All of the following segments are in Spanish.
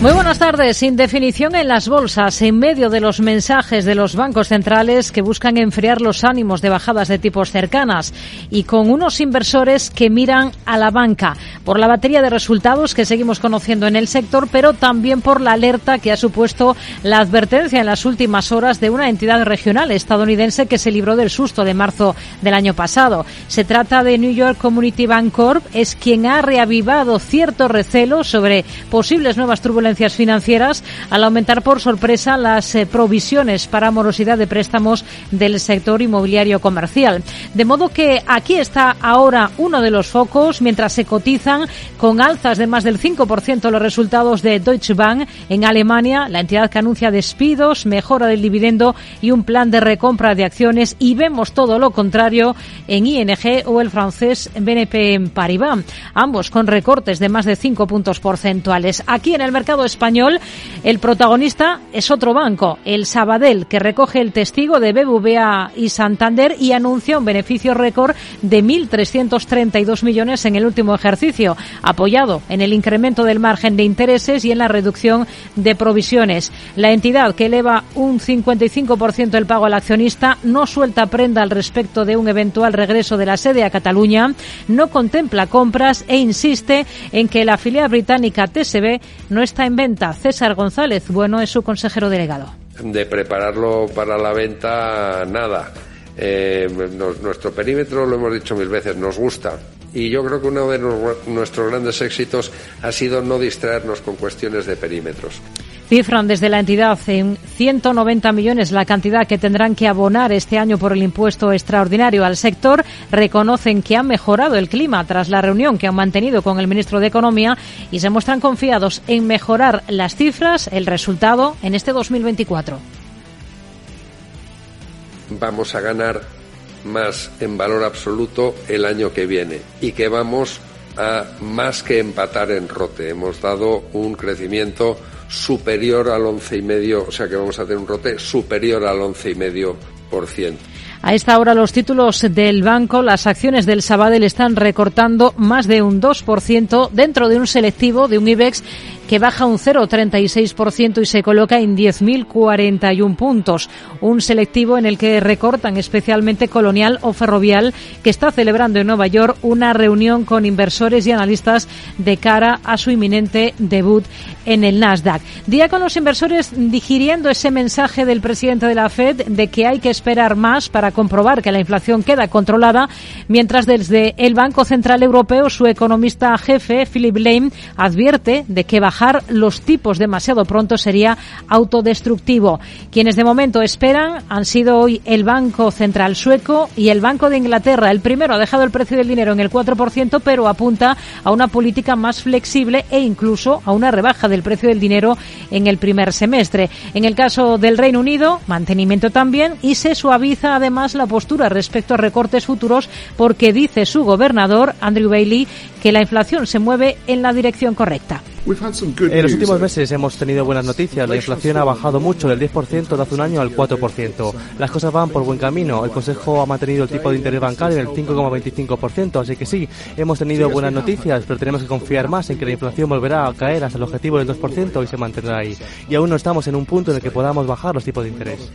Muy buenas tardes. Sin definición en las bolsas, en medio de los mensajes de los bancos centrales que buscan enfriar los ánimos de bajadas de tipos cercanas y con unos inversores que miran a la banca por la batería de resultados que seguimos conociendo en el sector, pero también por la alerta que ha supuesto la advertencia en las últimas horas de una entidad regional estadounidense que se libró del susto de marzo del año pasado. Se trata de New York Community Bank Corp, es quien ha reavivado cierto recelo sobre posibles nuevas turbulencias financieras al aumentar por sorpresa las eh, provisiones para morosidad de préstamos del sector inmobiliario comercial. De modo que aquí está ahora uno de los focos mientras se cotizan con alzas de más del 5% los resultados de Deutsche Bank en Alemania, la entidad que anuncia despidos, mejora del dividendo y un plan de recompra de acciones y vemos todo lo contrario en ING o el francés BNP Paribas, ambos con recortes de más de 5 puntos porcentuales. Aquí en el mercado español, el protagonista es otro banco, el Sabadell, que recoge el testigo de BBVA y Santander y anuncia un beneficio récord de 1.332 millones en el último ejercicio, apoyado en el incremento del margen de intereses y en la reducción de provisiones. La entidad, que eleva un 55% el pago al accionista, no suelta prenda al respecto de un eventual regreso de la sede a Cataluña, no contempla compras e insiste en que la filial británica TSB no está en venta. César González, bueno, es su consejero delegado. De prepararlo para la venta, nada. Eh, nuestro perímetro, lo hemos dicho mil veces, nos gusta. Y yo creo que uno de nuestros grandes éxitos ha sido no distraernos con cuestiones de perímetros. Cifran desde la entidad en 190 millones la cantidad que tendrán que abonar este año por el impuesto extraordinario al sector. Reconocen que ha mejorado el clima tras la reunión que han mantenido con el ministro de Economía y se muestran confiados en mejorar las cifras, el resultado en este 2024. Vamos a ganar más en valor absoluto el año que viene y que vamos a más que empatar en rote. Hemos dado un crecimiento superior al once y medio, o sea que vamos a tener un rote superior al once y medio por ciento. A esta hora los títulos del banco, las acciones del Sabadell están recortando más de un 2% dentro de un selectivo de un IBEX que baja un 0,36% y se coloca en 10.041 puntos. Un selectivo en el que recortan especialmente Colonial o Ferrovial, que está celebrando en Nueva York una reunión con inversores y analistas de cara a su inminente debut en el Nasdaq. Día con los inversores digiriendo ese mensaje del presidente de la Fed de que hay que esperar más para comprobar que la inflación queda controlada, mientras desde el Banco Central Europeo su economista jefe, Philip Lane, advierte de que bajar los tipos demasiado pronto sería autodestructivo. Quienes de momento esperan han sido hoy el Banco Central Sueco y el Banco de Inglaterra. El primero ha dejado el precio del dinero en el 4%, pero apunta a una política más flexible e incluso a una rebaja del precio del dinero en el primer semestre. En el caso del Reino Unido, mantenimiento también y se suaviza además la postura respecto a recortes futuros porque dice su gobernador, Andrew Bailey, que la inflación se mueve en la dirección correcta. En los últimos meses hemos tenido buenas noticias. La inflación ha bajado mucho del 10% de hace un año al 4%. Las cosas van por buen camino. El Consejo ha mantenido el tipo de interés bancario en el 5,25%. Así que sí, hemos tenido buenas noticias, pero tenemos que confiar más en que la inflación volverá a caer hasta el objetivo del 2% y se mantendrá ahí. Y aún no estamos en un punto en el que podamos bajar los tipos de interés.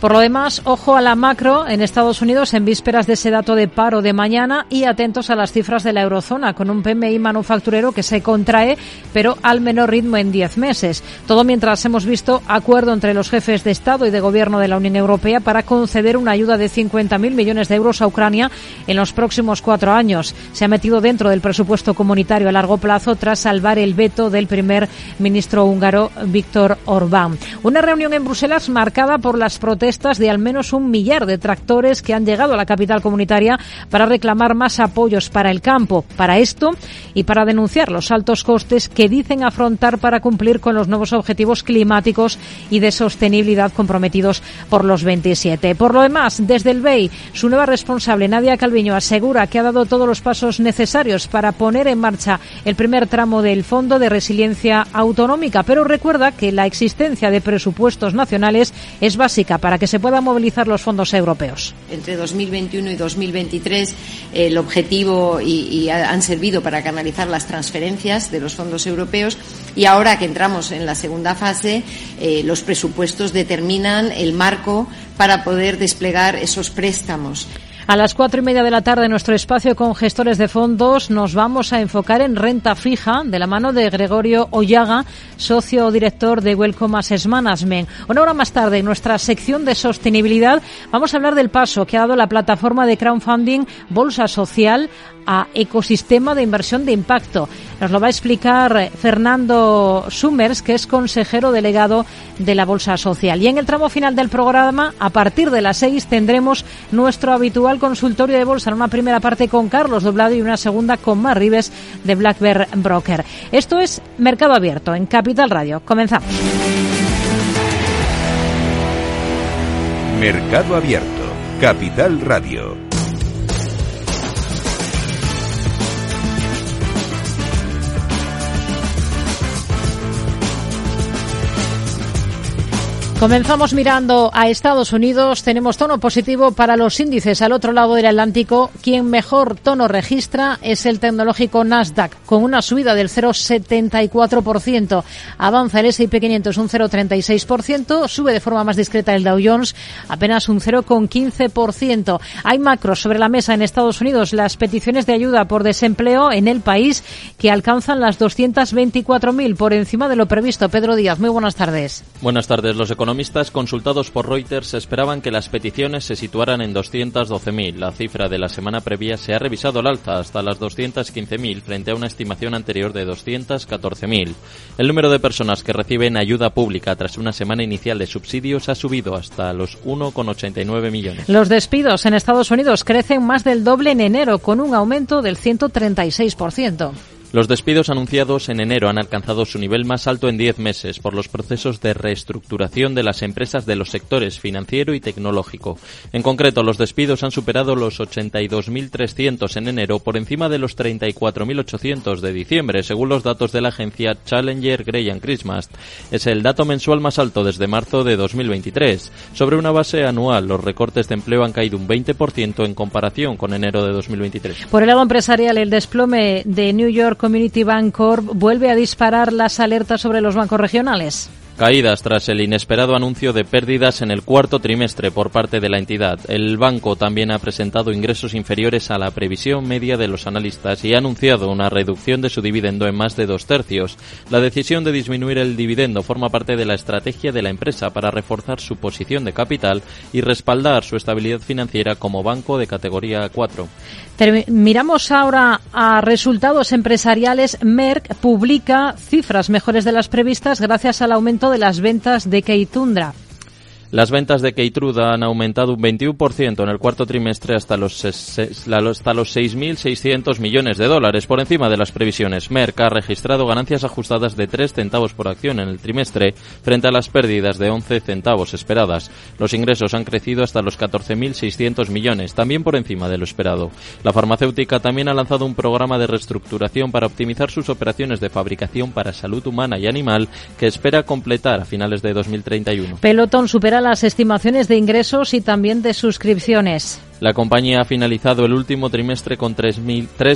Por lo demás, ojo a la macro en Estados Unidos en vísperas de ese dato de paro de mañana y atentos a las cifras de la eurozona con un PMI manufacturero que se contrae, pero al menor ritmo en 10 meses. Todo mientras hemos visto acuerdo entre los jefes de Estado y de Gobierno de la Unión Europea para conceder una ayuda de 50.000 millones de euros a Ucrania en los próximos cuatro años. Se ha metido dentro del presupuesto comunitario a largo plazo tras salvar el veto del primer ministro húngaro Víctor Orbán. Una reunión en Bruselas marcada por las protestas de al menos un millar de tractores que han llegado a la capital comunitaria para reclamar más apoyos para el campo. Para esto y para denunciar los altos costes que dicen afrontar para cumplir con los nuevos objetivos climáticos y de sostenibilidad comprometidos por los 27. Por lo demás, desde el BEI, su nueva responsable, Nadia Calviño, asegura que ha dado todos los pasos necesarios para poner en marcha el primer tramo del Fondo de Resiliencia Autonómica, pero recuerda que la existencia de presupuestos nacionales es básica para que se puedan movilizar los fondos europeos. Entre 2021 y 2023 el objetivo y, han servido para canalizar las transferencias de los fondos europeos y ahora que entramos en la segunda fase eh, los presupuestos determinan el marco para poder desplegar esos préstamos. A las cuatro y media de la tarde, en nuestro espacio con gestores de fondos, nos vamos a enfocar en renta fija de la mano de Gregorio Ollaga, socio director de Welcome Assets Management. Una hora más tarde, en nuestra sección de sostenibilidad, vamos a hablar del paso que ha dado la plataforma de crowdfunding Bolsa Social a ecosistema de inversión de impacto. Nos lo va a explicar Fernando Summers, que es consejero delegado de la Bolsa Social. Y en el tramo final del programa, a partir de las seis, tendremos nuestro habitual consultorio de bolsa una primera parte con Carlos Doblado y una segunda con Mar Rives de Black Bear Broker. Esto es Mercado Abierto en Capital Radio. Comenzamos. Mercado Abierto, Capital Radio. Comenzamos mirando a Estados Unidos. Tenemos tono positivo para los índices al otro lado del Atlántico. Quien mejor tono registra es el tecnológico Nasdaq, con una subida del 0,74%. Avanza el S&P 500 un 0,36%. Sube de forma más discreta el Dow Jones, apenas un 0,15%. Hay macros sobre la mesa en Estados Unidos. Las peticiones de ayuda por desempleo en el país que alcanzan las 224.000 por encima de lo previsto. Pedro Díaz, muy buenas tardes. Buenas tardes. Los economistas economistas consultados por Reuters esperaban que las peticiones se situaran en 212.000. La cifra de la semana previa se ha revisado al alza hasta las 215.000 frente a una estimación anterior de 214.000. El número de personas que reciben ayuda pública tras una semana inicial de subsidios ha subido hasta los 1,89 millones. Los despidos en Estados Unidos crecen más del doble en enero, con un aumento del 136%. Los despidos anunciados en enero han alcanzado su nivel más alto en 10 meses por los procesos de reestructuración de las empresas de los sectores financiero y tecnológico. En concreto, los despidos han superado los 82.300 en enero por encima de los 34.800 de diciembre, según los datos de la agencia Challenger Gray Christmas. Es el dato mensual más alto desde marzo de 2023. Sobre una base anual, los recortes de empleo han caído un 20% en comparación con enero de 2023. Por el lado empresarial, el desplome de New York Community Bank Corp vuelve a disparar las alertas sobre los bancos regionales. Caídas tras el inesperado anuncio de pérdidas en el cuarto trimestre por parte de la entidad. El banco también ha presentado ingresos inferiores a la previsión media de los analistas y ha anunciado una reducción de su dividendo en más de dos tercios. La decisión de disminuir el dividendo forma parte de la estrategia de la empresa para reforzar su posición de capital y respaldar su estabilidad financiera como banco de categoría 4. Miramos ahora a resultados empresariales. Merck publica cifras mejores de las previstas gracias al aumento de las ventas de Keitundra. Las ventas de Keytruda han aumentado un 21% en el cuarto trimestre hasta los, hasta los 6.600 millones de dólares, por encima de las previsiones. Merck ha registrado ganancias ajustadas de 3 centavos por acción en el trimestre, frente a las pérdidas de 11 centavos esperadas. Los ingresos han crecido hasta los 14.600 millones, también por encima de lo esperado. La farmacéutica también ha lanzado un programa de reestructuración para optimizar sus operaciones de fabricación para salud humana y animal, que espera completar a finales de 2031. Peloton supera las estimaciones de ingresos y también de suscripciones. La compañía ha finalizado el último trimestre con 3,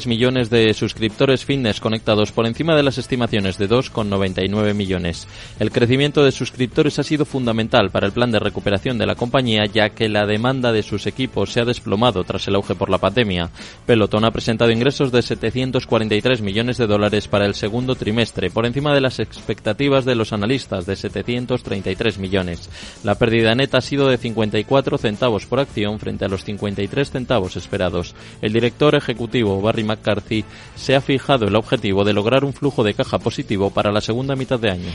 millones de suscriptores fitness conectados por encima de las estimaciones de 2,99 millones. El crecimiento de suscriptores ha sido fundamental para el plan de recuperación de la compañía ya que la demanda de sus equipos se ha desplomado tras el auge por la pandemia. Peloton ha presentado ingresos de 743 millones de dólares para el segundo trimestre, por encima de las expectativas de los analistas de 733 millones. La pérdida neta ha sido de 54 centavos por acción frente a los 50 centavos esperados. El director ejecutivo Barry McCarthy se ha fijado el objetivo de lograr un flujo de caja positivo para la segunda mitad de año.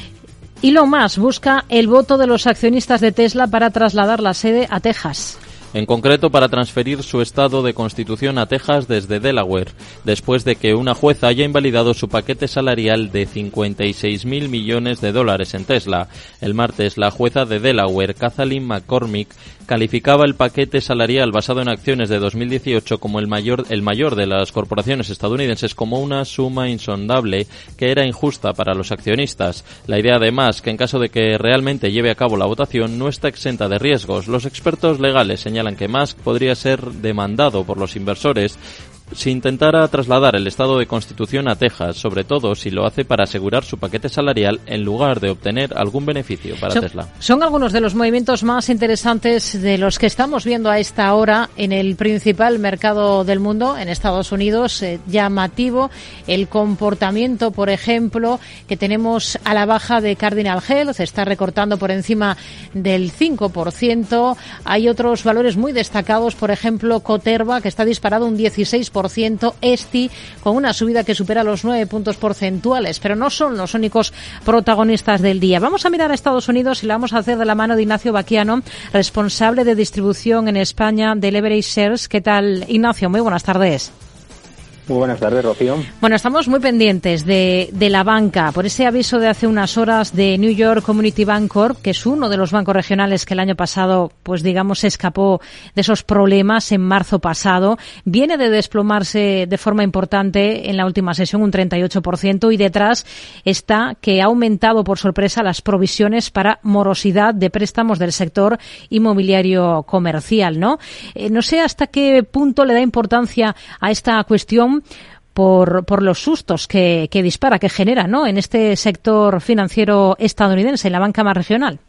Elon Musk busca el voto de los accionistas de Tesla para trasladar la sede a Texas en concreto para transferir su estado de constitución a Texas desde Delaware, después de que una jueza haya invalidado su paquete salarial de 56.000 millones de dólares en Tesla. El martes, la jueza de Delaware, Kathleen McCormick, calificaba el paquete salarial basado en acciones de 2018 como el mayor, el mayor de las corporaciones estadounidenses como una suma insondable que era injusta para los accionistas. La idea además que en caso de que realmente lleve a cabo la votación no está exenta de riesgos. Los expertos legales señalan que Musk podría ser demandado por los inversores si intentara trasladar el estado de constitución a Texas, sobre todo si lo hace para asegurar su paquete salarial en lugar de obtener algún beneficio para Tesla. Son algunos de los movimientos más interesantes de los que estamos viendo a esta hora en el principal mercado del mundo, en Estados Unidos. Eh, llamativo el comportamiento, por ejemplo, que tenemos a la baja de Cardinal Health, se está recortando por encima del 5%. Hay otros valores muy destacados, por ejemplo, Coterva, que está disparado un 16% Esti con una subida que supera los nueve puntos porcentuales, pero no son los únicos protagonistas del día. Vamos a mirar a Estados Unidos y lo vamos a hacer de la mano de Ignacio Baquiano, responsable de distribución en España de Leverage Shares. ¿Qué tal, Ignacio? Muy buenas tardes. Muy buenas tardes, Rocío. Bueno, estamos muy pendientes de, de, la banca por ese aviso de hace unas horas de New York Community Bank Corp, que es uno de los bancos regionales que el año pasado, pues digamos, escapó de esos problemas en marzo pasado. Viene de desplomarse de forma importante en la última sesión un 38% y detrás está que ha aumentado por sorpresa las provisiones para morosidad de préstamos del sector inmobiliario comercial, ¿no? Eh, no sé hasta qué punto le da importancia a esta cuestión por, por los sustos que, que dispara, que genera ¿no? en este sector financiero estadounidense, en la banca más regional.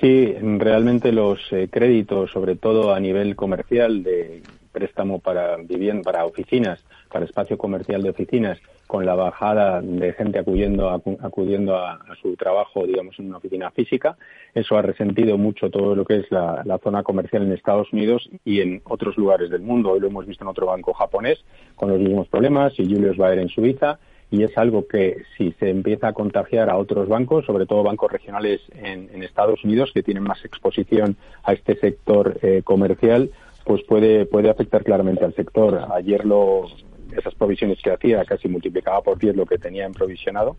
Sí, realmente los eh, créditos, sobre todo a nivel comercial de préstamo para vivienda, para oficinas, para espacio comercial de oficinas, con la bajada de gente acudiendo, a, acudiendo a, su trabajo, digamos, en una oficina física. Eso ha resentido mucho todo lo que es la, zona comercial en Estados Unidos y en otros lugares del mundo. Hoy lo hemos visto en otro banco japonés con los mismos problemas y Julius Baer en Suiza. Y es algo que si se empieza a contagiar a otros bancos, sobre todo bancos regionales en, Estados Unidos que tienen más exposición a este sector eh, comercial, pues puede, puede afectar claramente al sector. Ayer lo, esas provisiones que hacía casi multiplicaba por 10 lo que tenía en provisionado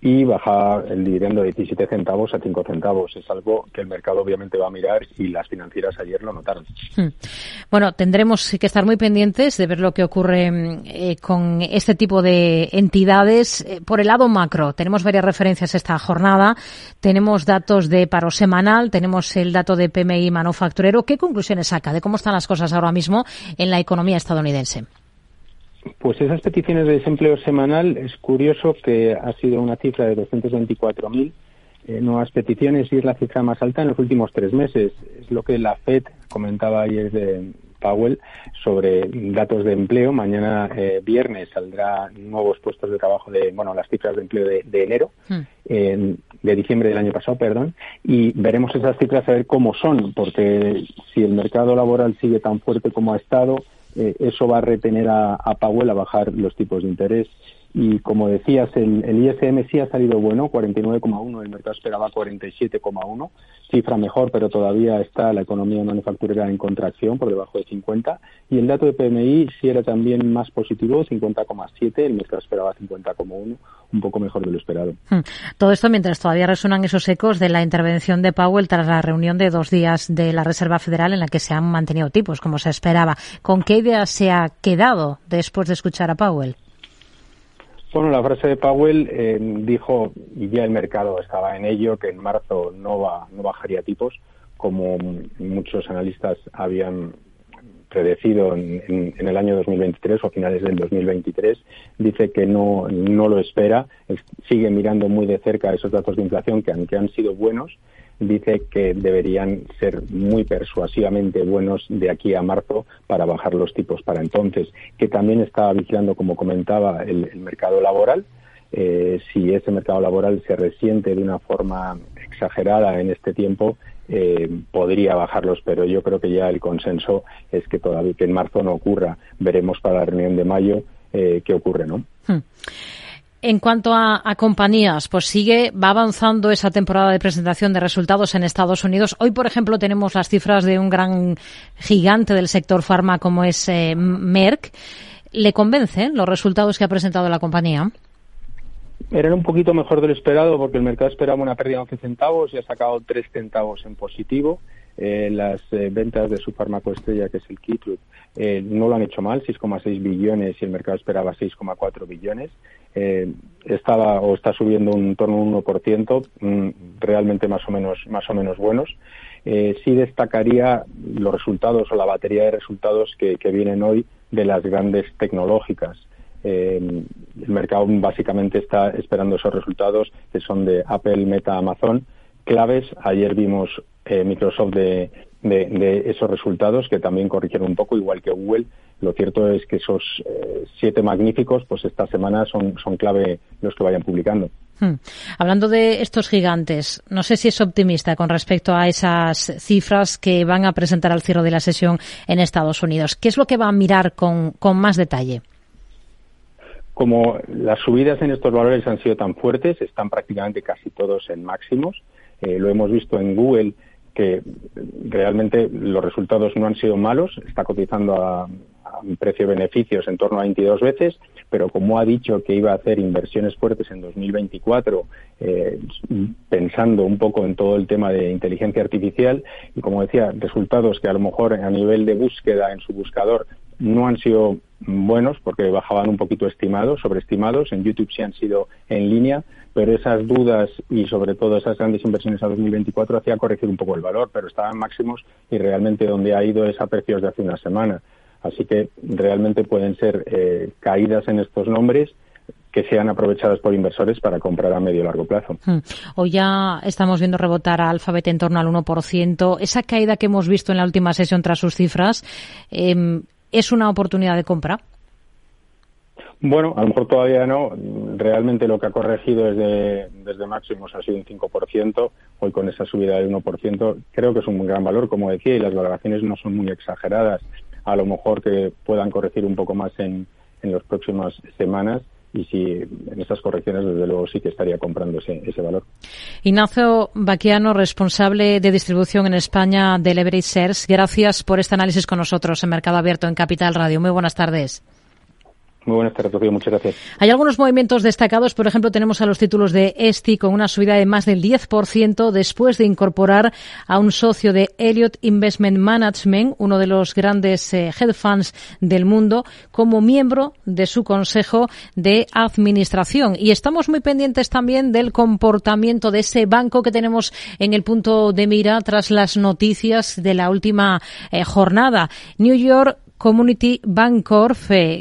y baja el dividendo de 17 centavos a 5 centavos. Es algo que el mercado obviamente va a mirar y las financieras ayer lo notaron. Hmm. Bueno, tendremos que estar muy pendientes de ver lo que ocurre eh, con este tipo de entidades. Eh, por el lado macro, tenemos varias referencias esta jornada. Tenemos datos de paro semanal, tenemos el dato de PMI manufacturero. ¿Qué conclusiones saca de cómo están las cosas ahora mismo en la economía estadounidense? Pues esas peticiones de desempleo semanal es curioso que ha sido una cifra de 224.000 eh, nuevas peticiones y es la cifra más alta en los últimos tres meses. Es lo que la FED comentaba ayer de Powell sobre datos de empleo. Mañana eh, viernes saldrá nuevos puestos de trabajo de, bueno, las cifras de empleo de, enero, hmm. de diciembre del año pasado, perdón, y veremos esas cifras a ver cómo son, porque si el mercado laboral sigue tan fuerte como ha estado, eh, eso va a retener a, a, Powell a bajar los tipos de interés. Y como decías, el, ISM sí ha salido bueno, 49,1, el mercado esperaba 47,1, cifra mejor, pero todavía está la economía manufacturera en contracción por debajo de 50. Y el dato de PMI sí era también más positivo, 50,7, el mercado esperaba 50,1, un poco mejor de lo esperado. Hmm. Todo esto mientras todavía resuenan esos ecos de la intervención de Powell tras la reunión de dos días de la Reserva Federal en la que se han mantenido tipos, como se esperaba. ¿Con qué idea se ha quedado después de escuchar a Powell? Bueno, la frase de Powell eh, dijo, y ya el mercado estaba en ello, que en marzo no, va, no bajaría tipos, como muchos analistas habían predecido en, el año 2023 o finales del 2023, dice que no, no lo espera, sigue mirando muy de cerca esos datos de inflación que, aunque han sido buenos, dice que deberían ser muy persuasivamente buenos de aquí a marzo para bajar los tipos para entonces, que también está vigilando, como comentaba, el, mercado laboral. Eh, si ese mercado laboral se resiente de una forma exagerada en este tiempo, eh, podría bajarlos, pero yo creo que ya el consenso es que todavía que en marzo no ocurra. Veremos para la reunión de mayo eh, qué ocurre, ¿no? Hmm. En cuanto a, compañías, pues sigue, va avanzando esa temporada de presentación de resultados en Estados Unidos. Hoy, por ejemplo, tenemos las cifras de un gran gigante del sector farma como es eh, Merck. ¿Le convencen los resultados que ha presentado la compañía? Eran un poquito mejor de lo esperado porque el mercado esperaba una pérdida de 11 centavos y ha sacado 3 centavos en positivo. Eh, las eh, ventas de su fármaco estrella, que es el Keytrude, eh, no lo han hecho mal, 6,6 billones y el mercado esperaba 6,4 billones. estaba o está subiendo un torno a un 1%, mm, realmente más o menos, más o menos buenos. sí destacaría los resultados o la batería de resultados que, que vienen hoy de las grandes tecnológicas. El mercado básicamente está esperando esos resultados que son de Apple, Meta, Amazon, claves. Ayer vimos eh, Microsoft de, esos resultados que también corrigieron un poco, igual que Google. Lo cierto es que esos eh, siete magníficos, pues esta semana son, clave los que vayan publicando. Hmm. Hablando de estos gigantes, no sé si es optimista con respecto a esas cifras que van a presentar al cierre de la sesión en Estados Unidos. ¿Qué es lo que va a mirar con más detalle? Como las subidas en estos valores han sido tan fuertes, están prácticamente casi todos en máximos. Eh, lo hemos visto en Google que realmente los resultados no han sido malos, está cotizando a, un precio de beneficios en torno a 22 veces, pero como ha dicho que iba a hacer inversiones fuertes en 2024, eh, pensando un poco en todo el tema de inteligencia artificial, y como decía, resultados que a lo mejor a nivel de búsqueda en su buscador no han sido buenos porque bajaban un poquito estimados, sobreestimados, en YouTube sí han sido en línea, pero esas dudas y sobre todo esas grandes inversiones a 2024 hacía corregir un poco el valor, pero estaban máximos y realmente donde ha ido es a precios de hace una semana. Así que realmente pueden ser eh, caídas en estos nombres que sean aprovechadas por inversores para comprar a medio y largo plazo. Hmm. Hoy ya estamos viendo rebotar a Alphabet en torno al 1%. Esa caída que hemos visto en la última sesión tras sus cifras, eh, ¿es una oportunidad de compra? Bueno, a lo mejor todavía no. Realmente lo que ha corregido desde, máximos ha sido un 5%. Hoy con esa subida del 1% creo que es un gran valor, como decía, y las valoraciones no son muy exageradas. A lo mejor que puedan corregir un poco más en, en las próximas semanas y si en estas correcciones, desde luego, sí que estaría comprando ese, ese valor. Ignacio Baquiano, responsable de distribución en España de Leverage Shares, gracias por este análisis con nosotros en Mercado Abierto en Capital Radio. Muy buenas tardes. Muy buenas tardes. Muchas gracias. Hay algunos movimientos destacados. Por ejemplo, tenemos a los títulos de Esti con una subida de más del 10% después de incorporar a un socio de Elliott Investment Management, uno de los grandes eh, funds del mundo, como miembro de su consejo de administración. Y estamos muy pendientes también del comportamiento de ese banco que tenemos en el punto de mira tras las noticias de la última eh, jornada. New York Community Bancorp,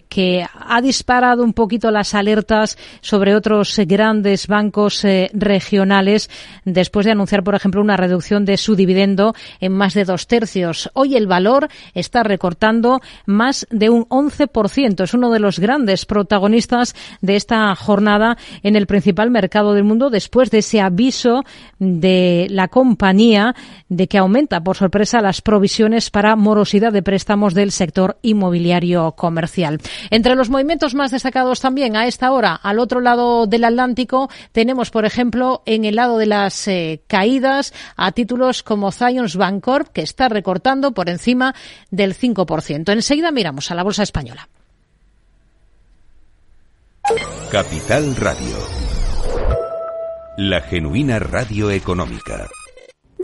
que ha disparado un poquito las alertas sobre otros grandes bancos eh, regionales después de anunciar, por ejemplo, una reducción de su dividendo en más de dos tercios. Hoy el valor está recortando más de un 11%. Es uno de los grandes protagonistas de esta jornada en el principal mercado del mundo después de ese aviso de la compañía de que aumenta por sorpresa las provisiones para morosidad de préstamos del sector inmobiliario comercial. Entre los movimientos más destacados también a esta hora, al otro lado del Atlántico, tenemos, por ejemplo, en el lado de las eh, caídas a títulos como Zions Bancorp, que está recortando por encima del 5%. Enseguida miramos a la bolsa española. Capital Radio. La genuina radio económica.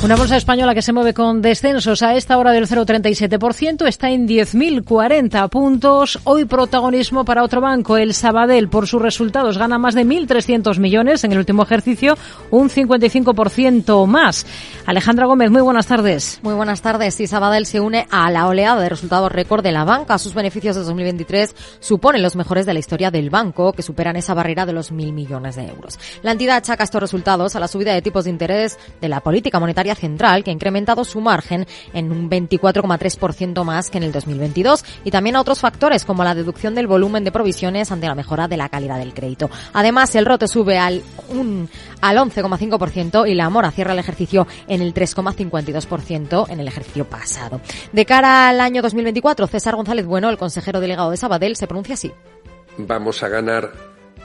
Una bolsa española que se mueve con descensos a esta hora del 0,37%, está en 10.040 puntos. Hoy protagonismo para otro banco, el Sabadell, por sus resultados gana más de 1.300 millones en el último ejercicio, un 55% más. Alejandra Gómez, muy buenas tardes. Muy buenas tardes. Y Sabadell se une a la oleada de resultados récord de la banca. Sus beneficios de 2023 suponen los mejores de la historia del banco, que superan esa barrera de los mil millones de euros. La entidad achaca estos resultados a la subida de tipos de interés de la política monetaria central, que ha incrementado su margen en un 24,3% más que en el 2022, y también a otros factores como la deducción del volumen de provisiones ante la mejora de la calidad del crédito. Además, el rote sube al, al 11,5% y la mora cierra el ejercicio en el 3,52% en el ejercicio pasado. De cara al año 2024, César González Bueno, el consejero delegado de Sabadell, se pronuncia así. Vamos a ganar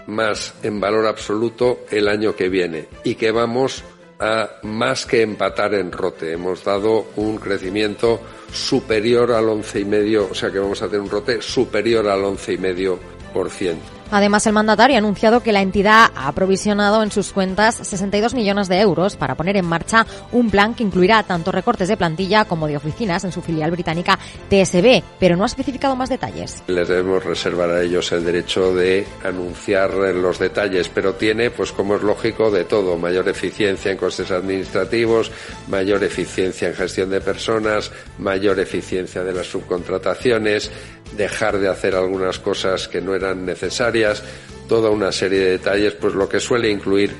más en valor absoluto el año que viene y que vamos a más que empatar en rote. Hemos dado un crecimiento superior al 11,5, o sea que vamos a tener un rote superior al 11,5%. Además, el mandatario ha anunciado que la entidad ha provisionado en sus cuentas 62 millones de euros para poner en marcha un plan que incluirá tanto recortes de plantilla como de oficinas en su filial británica TSB, pero no ha especificado más detalles. Les debemos reservar a ellos el derecho de anunciar los detalles, pero tiene, pues como es lógico, de todo, mayor eficiencia en costes administrativos, mayor eficiencia en gestión de personas, mayor eficiencia de las subcontrataciones, dejar de hacer algunas cosas que no eran necesarias, toda una serie de detalles, pues lo que suele incluir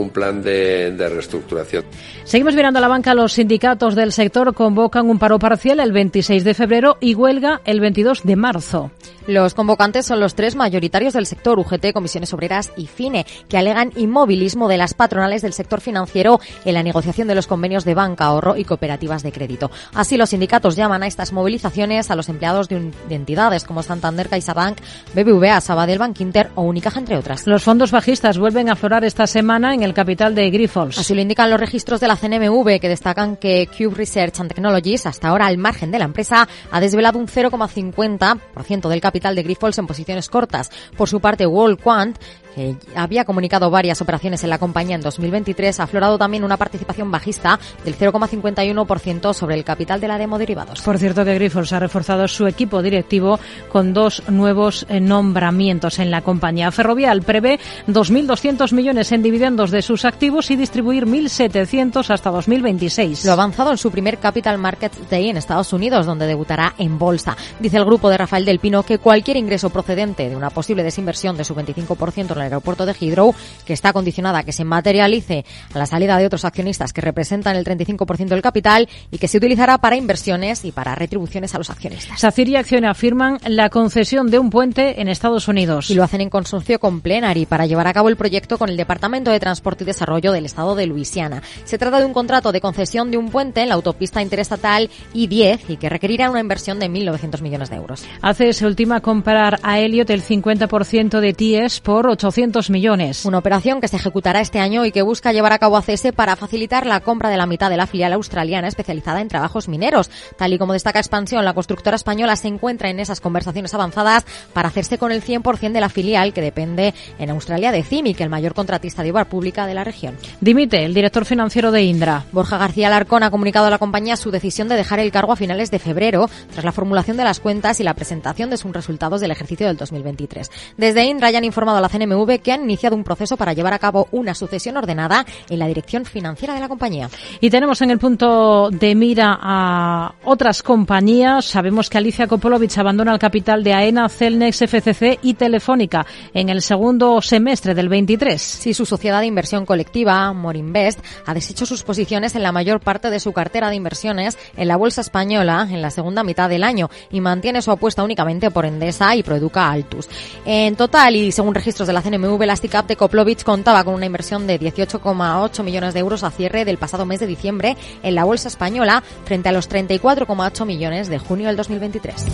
un plan de, de, reestructuración. Seguimos mirando a la banca. Los sindicatos del sector convocan un paro parcial el 26 de febrero y huelga el 22 de marzo. Los convocantes son los tres mayoritarios del sector, UGT, Comisiones Obreras y FINE, que alegan inmovilismo de las patronales del sector financiero en la negociación de los convenios de banca, ahorro y cooperativas de crédito. Así, los sindicatos llaman a estas movilizaciones a los empleados de, un, de entidades como Santander, CaixaBank, BBVA, Sabadell, Bank Inter o Unicaja, entre otras. Los fondos bajistas vuelven a aflorar esta semana en el capital de Grifols. Así lo indican los registros de la CNMV, que destacan que Cube Research and Technologies, hasta ahora al margen de la empresa, ha desvelado un 0,50% del capital de Grifols en posiciones cortas. Por su parte, World Quant que había comunicado varias operaciones en la compañía en 2023, ha aflorado también una participación bajista del 0,51% sobre el capital de la demo derivados. Por cierto que Grifols ha reforzado su equipo directivo con dos nuevos nombramientos en la compañía. Ferrovial prevé 2.200 millones en dividendos de sus activos y distribuir 1.700 hasta 2026. Lo avanzado en su primer Capital Markets Day en Estados Unidos, donde debutará en bolsa. Dice el grupo de Rafael del Pino que cualquier ingreso procedente de una posible desinversión de su 25% en aeropuerto de Heathrow, que está condicionada a que se materialice a la salida de otros accionistas que representan el 35% del capital y que se utilizará para inversiones y para retribuciones a los accionistas. SACIR y Acciona afirman la concesión de un puente en Estados Unidos. Y lo hacen en consorcio con Plenary para llevar a cabo el proyecto con el Departamento de Transporte y Desarrollo del Estado de Luisiana. Se trata de un contrato de concesión de un puente en la autopista interestatal I-10 y que requerirá una inversión de 1.900 millones de euros. Hace se ultima comprar a Elliot el 50% de TIES por 800 millones. Una operación que se ejecutará este año y que busca llevar a cabo ACS para facilitar la compra de la mitad de la filial australiana especializada en trabajos mineros. Tal y como destaca Expansión, la constructora española se encuentra en esas conversaciones avanzadas para hacerse con el 100% de la filial que depende en Australia de CIMIC, el mayor contratista de obra pública de la región. Dimite el director financiero de Indra. Borja García Larcón ha comunicado a la compañía su decisión de dejar el cargo a finales de febrero tras la formulación de las cuentas y la presentación de sus resultados del ejercicio del 2023. Desde Indra ya han informado a la CNMV que han iniciado un proceso para llevar a cabo una sucesión ordenada en la dirección financiera de la compañía. Y tenemos en el punto de mira a otras compañías. Sabemos que Alicia Kopolovich abandona el capital de AENA, Celnex, FCC y Telefónica en el segundo semestre del 23. Sí, su sociedad de inversión colectiva, Morinvest, ha deshecho sus posiciones en la mayor parte de su cartera de inversiones en la bolsa española en la segunda mitad del año y mantiene su apuesta únicamente por Endesa y Proeduca Altus. En total, y según registros de la CNMV, la STICAP de Koplovich contaba con una inversión de 18,8 millones de euros a cierre del pasado mes de diciembre en la bolsa española frente a los 34,8 millones de junio del 2023.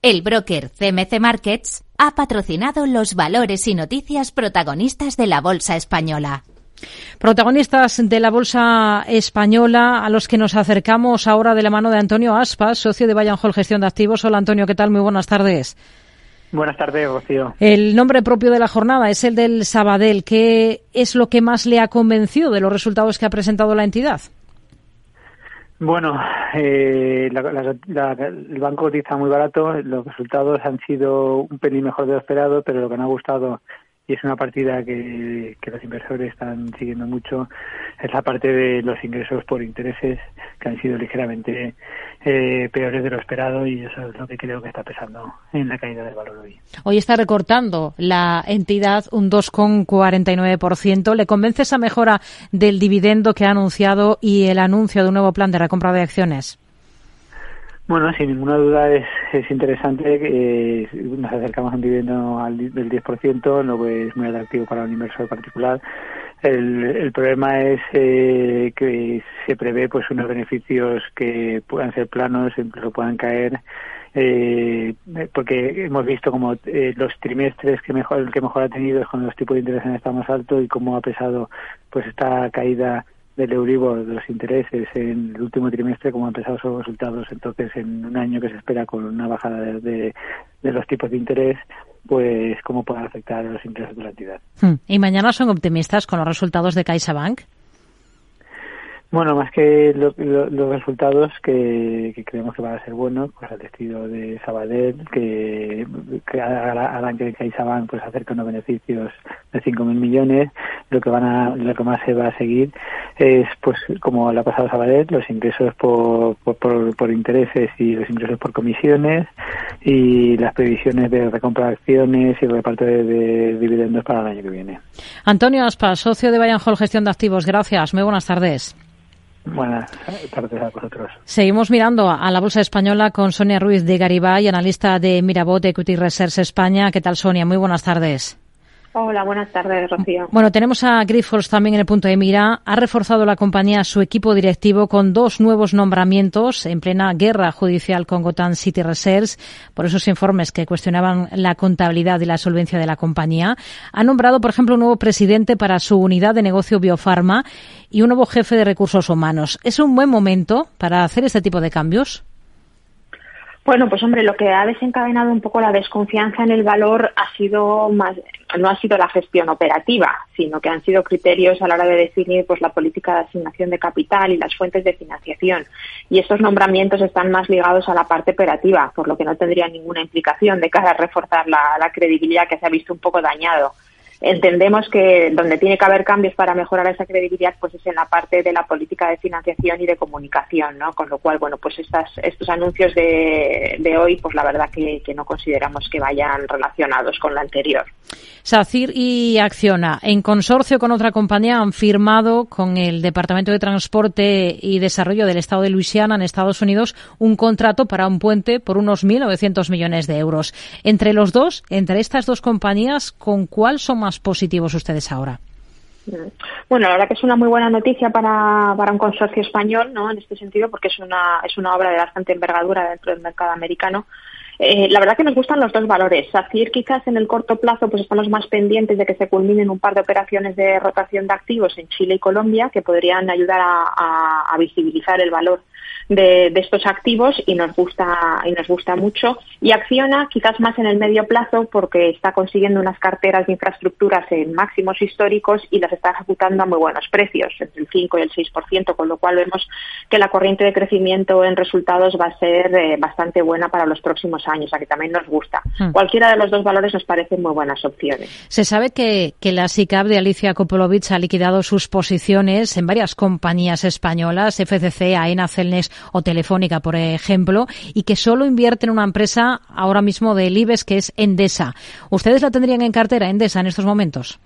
El broker CMC Markets ha patrocinado los valores y noticias protagonistas de la Bolsa Española. Protagonistas de la Bolsa Española a los que nos acercamos ahora de la mano de Antonio Aspas, socio de Bayern Hall Gestión de Activos. Hola Antonio, ¿qué tal? Muy buenas tardes. Buenas tardes, Rocío. El nombre propio de la jornada es el del Sabadell. ¿Qué es lo que más le ha convencido de los resultados que ha presentado la entidad? Bueno, eh, el banco cotiza muy barato, los resultados han sido un pelín mejor de lo esperado, pero lo que no ha gustado y es una partida que, los inversores están siguiendo mucho, es la parte de los ingresos por intereses que han sido ligeramente eh, peores de lo esperado y eso es lo que creo que está pesando en la caída del valor hoy. Hoy está recortando la entidad un 2,49%. ¿Le convence esa mejora del dividendo que ha anunciado y el anuncio de un nuevo plan de recompra de acciones? Bueno, sin ninguna duda es, es interesante. Eh, nos acercamos a un dividendo al, del 10%, no es muy atractivo para un inversor particular. El, el problema es eh, que se prevé pues unos beneficios que puedan ser planos, incluso puedan caer, eh, porque hemos visto como eh, los trimestres que mejor el que mejor ha tenido es cuando los tipos de interés han estado más altos y cómo ha pesado pues esta caída del Euribor, de los intereses en el último trimestre, como han empezado sus resultados. Entonces, en un año que se espera con una bajada de, de, los tipos de interés, pues cómo pueden afectar los ingresos de la entidad. Hmm. ¿Y mañana son optimistas con los resultados de CaixaBank? Bueno, más que los resultados que, creemos que van a ser buenos, pues el estilo de Sabadell, que, que harán que CaixaBank pues acerque unos beneficios de 5.000 millones, lo que van a, lo que más se va a seguir es, pues como la pasado Sabadell, los ingresos por, por, por, intereses y los ingresos por comisiones y las previsiones de recompra de acciones y reparto de, de dividendos para el año que viene. Antonio Aspas, socio de Bayern Hall Gestión de Activos. Gracias. Muy buenas tardes. Buenas tardes a vosotros. Seguimos mirando a la bolsa española con Sonia Ruiz de Garibay, analista de Mirabot Equity Research España. ¿Qué tal, Sonia? Muy buenas tardes. Hola, buenas tardes, Rocío. Bueno, tenemos a Grifols también en el punto de mira. Ha reforzado la compañía su equipo directivo con dos nuevos nombramientos en plena guerra judicial con Gotham City Research por esos informes que cuestionaban la contabilidad y la solvencia de la compañía. Ha nombrado, por ejemplo, un nuevo presidente para su unidad de negocio Biofarma y un nuevo jefe de recursos humanos. ¿Es un buen momento para hacer este tipo de cambios? Bueno, pues hombre, lo que ha desencadenado un poco la desconfianza en el valor ha sido más, no ha sido la gestión operativa, sino que han sido criterios a la hora de definir pues la política de asignación de capital y las fuentes de financiación. Y estos nombramientos están más ligados a la parte operativa, por lo que no tendría ninguna implicación de cara a reforzar la credibilidad que se ha visto un poco dañado entendemos que donde tiene que haber cambios para mejorar esa credibilidad pues es en la parte de la política de financiación y de comunicación, ¿no? Con lo cual, bueno, pues estas, estos anuncios de, hoy, pues la verdad que, que, no consideramos que vayan relacionados con la anterior. SACIR y Acciona, en consorcio con otra compañía, han firmado con el Departamento de Transporte y Desarrollo del Estado de Luisiana en Estados Unidos un contrato para un puente por unos 1.900 millones de euros. Entre los dos, entre estas dos compañías, ¿con cuál son más positivos ustedes ahora? Bueno, la verdad que es una muy buena noticia para, para un consorcio español, ¿no? En este sentido, porque es una, es una obra de bastante envergadura dentro del mercado americano. Eh, la verdad que nos gustan los dos valores. SACIR quizás en el corto plazo pues estamos más pendientes de que se culminen un par de operaciones de rotación de activos en Chile y Colombia que podrían ayudar a visibilizar el valor de, estos activos y nos gusta y nos gusta mucho y acciona quizás más en el medio plazo porque está consiguiendo unas carteras de infraestructuras en máximos históricos y las está ejecutando a muy buenos precios, entre el 5 y el 6%, con lo cual vemos que la corriente de crecimiento en resultados va a ser eh, bastante buena para los próximos años, a que también nos gusta. Hmm. Cualquiera de los dos valores nos parecen muy buenas opciones. Se sabe que, que la SICAP de Alicia Kopolovic ha liquidado sus posiciones en varias compañías españolas, FCC, AENA, Celnes o Telefónica, por ejemplo, y que solo invierte en una empresa ahora mismo del IBEX que es Endesa. ¿Ustedes la tendrían en cartera, Endesa, en estos momentos?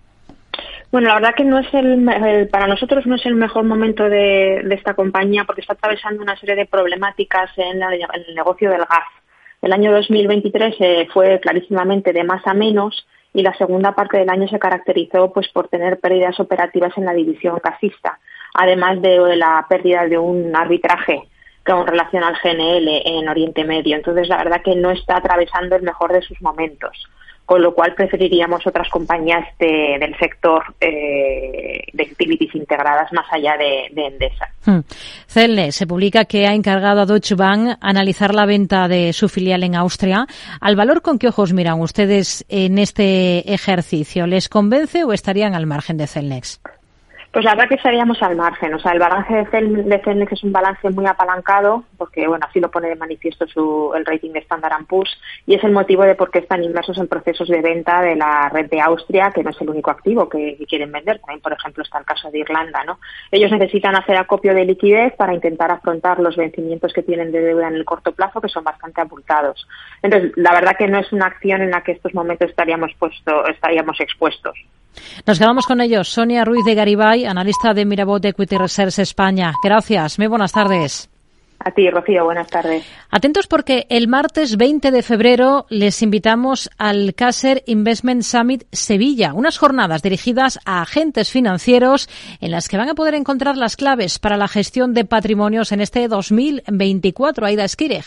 Bueno, la verdad que no es el, para nosotros no es el mejor momento de, esta compañía porque está atravesando una serie de problemáticas en, el negocio del gas. El año 2023 eh, fue clarísimamente de más a menos y la segunda parte del año se caracterizó pues por tener pérdidas operativas en la división casista, además de la pérdida de un arbitraje con relación al GNL en Oriente Medio. Entonces, la verdad que no está atravesando el mejor de sus momentos. con lo cual preferiríamos otras compañías del sector eh, de utilities integradas más allá de, Endesa. Hmm. Se publica que ha encargado a Deutsche Bank analizar la venta de su filial en Austria. ¿Al valor con qué ojos miran ustedes en este ejercicio? ¿Les convence o estarían al margen de Celnex? Pues la verdad que estaríamos al margen. O sea, el balance de, Celnex es un balance muy apalancado, porque bueno, así lo pone de manifiesto su, el rating de Standard Poor's, y es el motivo de por qué están inmersos en procesos de venta de la red de Austria, que no es el único activo que, quieren vender. También, por ejemplo, está el caso de Irlanda, ¿no? Ellos necesitan hacer acopio de liquidez para intentar afrontar los vencimientos que tienen de deuda en el corto plazo, que son bastante abultados. Entonces, la verdad que no es una acción en la que estos momentos estaríamos puesto, estaríamos expuestos. Nos quedamos con ellos. Sonia Ruiz de Garibay, analista de Mirabot Equity Research España. Gracias. Muy buenas tardes. A ti, Rocío, buenas tardes. Atentos porque el martes 20 de febrero les invitamos al Caser Investment Summit Sevilla, unas jornadas dirigidas a agentes financieros en las que van a poder encontrar las claves para la gestión de patrimonios en este 2024. Aida Esquirej.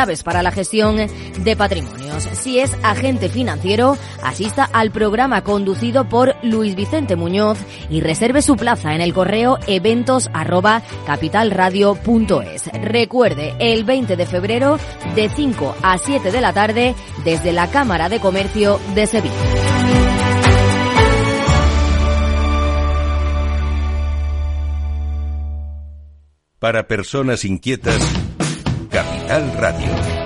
para la gestión de patrimonios. Si es agente financiero, asista al programa conducido por Luis Vicente Muñoz y reserve su plaza en el correo eventos Recuerde, el 20 de febrero de 5 a 7 de la tarde desde la Cámara de Comercio de Sevilla. Para personas inquietas, Capital Radio.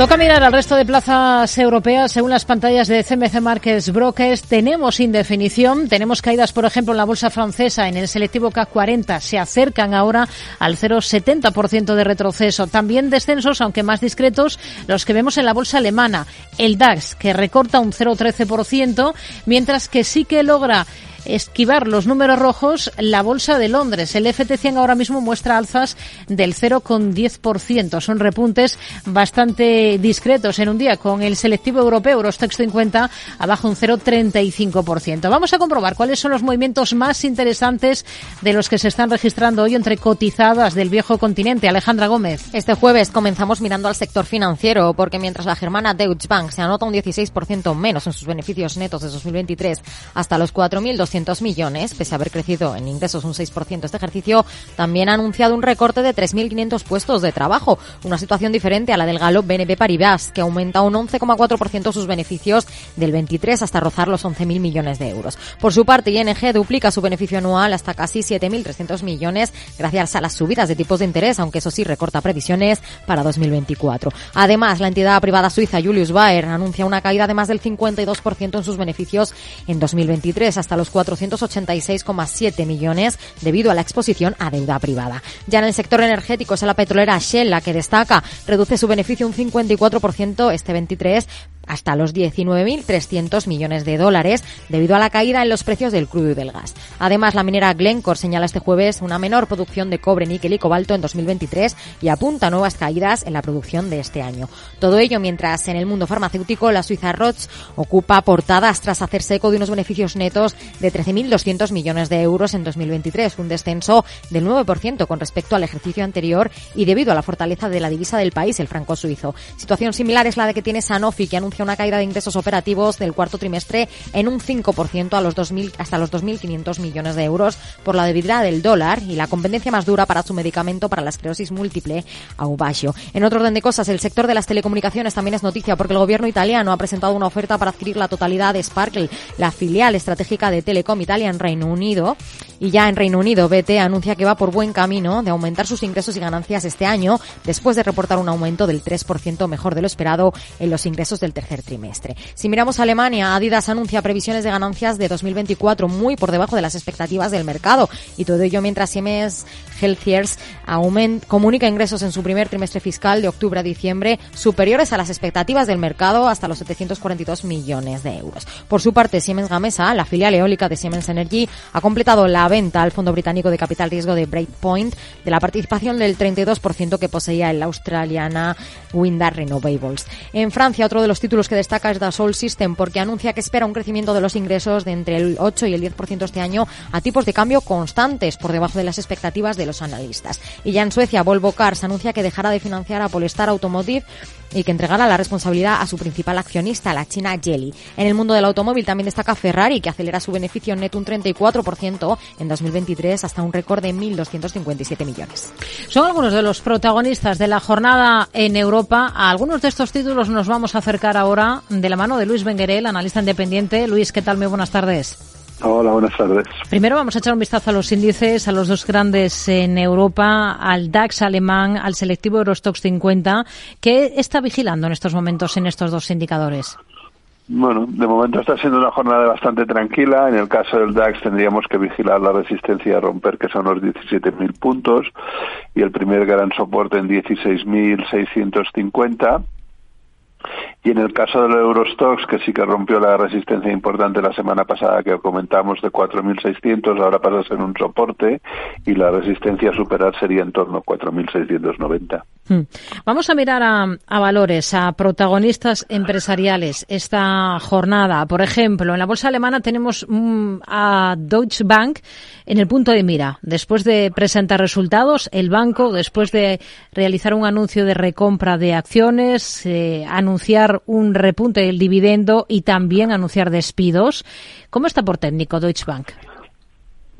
Toca mirar al resto de plazas europeas. Según las pantallas de CMC Markets Brokers, tenemos indefinición. Tenemos caídas, por ejemplo, en la bolsa francesa, en el selectivo CAC 40. Se acercan ahora al 0,70% de retroceso. También descensos, aunque más discretos, los que vemos en la bolsa alemana. El DAX, que recorta un 0,13%, mientras que sí que logra esquivar los números rojos la bolsa de Londres. El FT100 ahora mismo muestra alzas del 0,10%. Son repuntes bastante discretos en un día con el selectivo europeo Eurostox 50 abajo un 0,35%. Vamos a comprobar cuáles son los movimientos más interesantes de los que se están registrando hoy entre cotizadas del viejo continente. Alejandra Gómez. Este jueves comenzamos mirando al sector financiero porque mientras la germana Deutsche Bank se anota un 16% menos en sus beneficios netos de 2023 hasta los 4.200 millones, pese a haber crecido en ingresos un 6% este ejercicio, también ha anunciado un recorte de 3.500 puestos de trabajo, una situación diferente a la del galo BNP Paribas, que aumenta un 11,4% sus beneficios del 23 hasta rozar los 11.000 millones de euros. Por su parte, ING duplica su beneficio anual hasta casi 7.300 millones gracias a las subidas de tipos de interés, aunque eso sí recorta previsiones para 2024. Además, la entidad privada suiza Julius Baer anuncia una caída de más del 52% en sus beneficios en 2023 hasta los 486,7 millones debido a la exposición a deuda privada. Ya en el sector energético es la petrolera Shell la que destaca, reduce su beneficio un 54% este 23 hasta los 19.300 millones de dólares debido a la caída en los precios del crudo y del gas. Además, la minera Glencore señala este jueves una menor producción de cobre, níquel y cobalto en 2023 y apunta a nuevas caídas en la producción de este año. Todo ello mientras en el mundo farmacéutico la Suiza Roche ocupa portadas tras hacerse eco de unos beneficios netos de 13.200 millones de euros en 2023, un descenso del 9% con respecto al ejercicio anterior y debido a la fortaleza de la divisa del país, el franco suizo. Situación similar es la de que tiene Sanofi, que anuncia una caída de ingresos operativos del cuarto trimestre en un 5% a los 2000, hasta los 2.500 millones de euros por la debilidad del dólar y la competencia más dura para su medicamento para la esclerosis múltiple, Aubagio. En otro orden de cosas, el sector de las telecomunicaciones también es noticia porque el gobierno italiano ha presentado una oferta para adquirir la totalidad de Sparkle, la filial estratégica de Telecom Italia en Reino Unido. Y ya en Reino Unido, BT anuncia que va por buen camino de aumentar sus ingresos y ganancias este año, después de reportar un aumento del 3% mejor de lo esperado en los ingresos del tercer trimestre. Si miramos a Alemania, Adidas anuncia previsiones de ganancias de 2024 muy por debajo de las expectativas del mercado y todo ello mientras Siemens Healthiers comunica ingresos en su primer trimestre fiscal de octubre a diciembre superiores a las expectativas del mercado hasta los 742 millones de euros. Por su parte, Siemens Gamesa, la filial eólica de Siemens Energy, ha completado la venta al fondo británico de capital riesgo de Breakpoint de la participación del 32% que poseía en la australiana Windar Renewables. En Francia, otro de los títulos que destaca es Dassault System porque anuncia que espera un crecimiento de los ingresos de entre el 8 y el 10% este año a tipos de cambio constantes por debajo de las expectativas de los analistas. Y ya en Suecia, Volvo Cars anuncia que dejará de financiar a Polestar Automotive y que entregará la responsabilidad a su principal accionista, la china Jelly. En el mundo del automóvil también destaca Ferrari, que acelera su beneficio neto un 34% en 2023 hasta un récord de 1.257 millones. Son algunos de los protagonistas de la jornada en Europa. A algunos de estos títulos nos vamos a acercar ahora de la mano de Luis Benguerel, analista independiente. Luis, ¿qué tal? Muy buenas tardes. Hola, buenas tardes. Primero vamos a echar un vistazo a los índices, a los dos grandes en Europa, al DAX alemán, al selectivo Eurostox 50. ¿Qué está vigilando en estos momentos en estos dos indicadores? Bueno, de momento está siendo una jornada bastante tranquila. En el caso del DAX tendríamos que vigilar la resistencia a romper, que son los 17.000 puntos, y el primer gran soporte en 16.650 y en el caso del Eurostox, que sí que rompió la resistencia importante la semana pasada que comentamos de 4.600, ahora pasa a ser un soporte y la resistencia a superar sería en torno a 4.690. Hmm. Vamos a mirar a, valores, a protagonistas empresariales esta jornada. Por ejemplo, en la bolsa alemana tenemos mm, a Deutsche Bank en el punto de mira. Después de presentar resultados, el banco, después de realizar un anuncio de recompra de acciones, eh, anunciar un repunte del dividendo y también anunciar despidos. ¿Cómo está por técnico Deutsche Bank?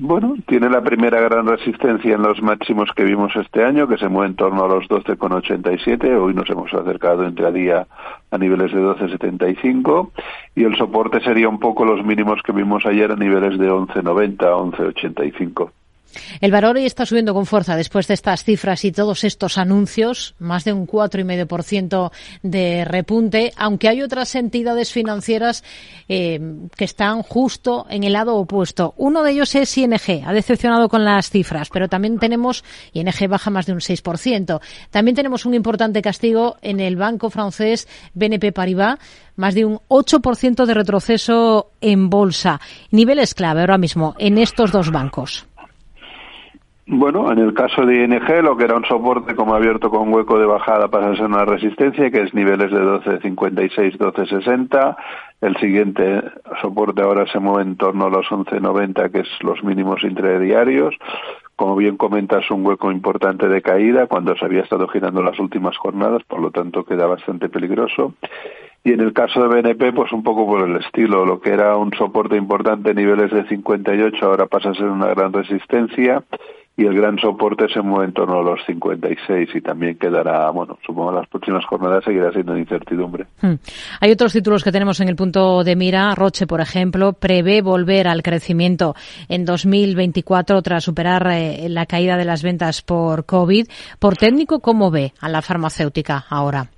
Bueno, tiene la primera gran resistencia en los máximos que vimos este año, que se mueve en torno a los 12,87. Hoy nos hemos acercado entre día a niveles de 12,75. Y el soporte sería un poco los mínimos que vimos ayer a niveles de 11,90, 11,85. El valor hoy está subiendo con fuerza después de estas cifras y todos estos anuncios, más de un 4,5% de repunte, aunque hay otras entidades financieras eh, que están justo en el lado opuesto. Uno de ellos es ING, ha decepcionado con las cifras, pero también tenemos, ING baja más de un 6%. También tenemos un importante castigo en el banco francés BNP Paribas, más de un 8% de retroceso en bolsa. Niveles clave ahora mismo en estos dos bancos. Bueno, en el caso de ING, lo que era un soporte como abierto con hueco de bajada pasa a ser una resistencia, que es niveles de 12.56, 12.60. El siguiente soporte ahora se mueve en torno a los 11.90, que es los mínimos intradiarios. Como bien comentas, un hueco importante de caída cuando se había estado girando las últimas jornadas, por lo tanto queda bastante peligroso. Y en el caso de BNP, pues un poco por el estilo, lo que era un soporte importante, niveles de 58, ahora pasa a ser una gran resistencia y el gran soporte se mueve en torno a los 56 y también quedará, bueno, supongo las próximas jornadas seguirá siendo incertidumbre. Hmm. Hay otros títulos que tenemos en el punto de mira. Roche, por ejemplo, prevé volver al crecimiento en 2024 tras superar eh, la caída de las ventas por COVID. Por técnico, ¿cómo ve a la farmacéutica ahora?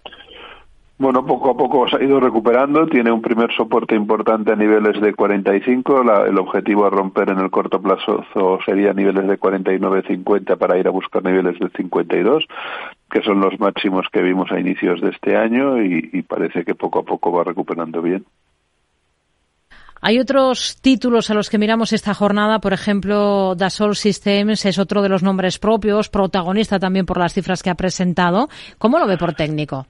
Bueno, poco a poco se ha ido recuperando. Tiene un primer soporte importante a niveles de 45. La, el objetivo a romper en el corto plazo sería niveles de 49-50 para ir a buscar niveles de 52, que son los máximos que vimos a inicios de este año y, y parece que poco a poco va recuperando bien. Hay otros títulos a los que miramos esta jornada, por ejemplo, Dassault Systems es otro de los nombres propios, protagonista también por las cifras que ha presentado. ¿Cómo lo ve por técnico?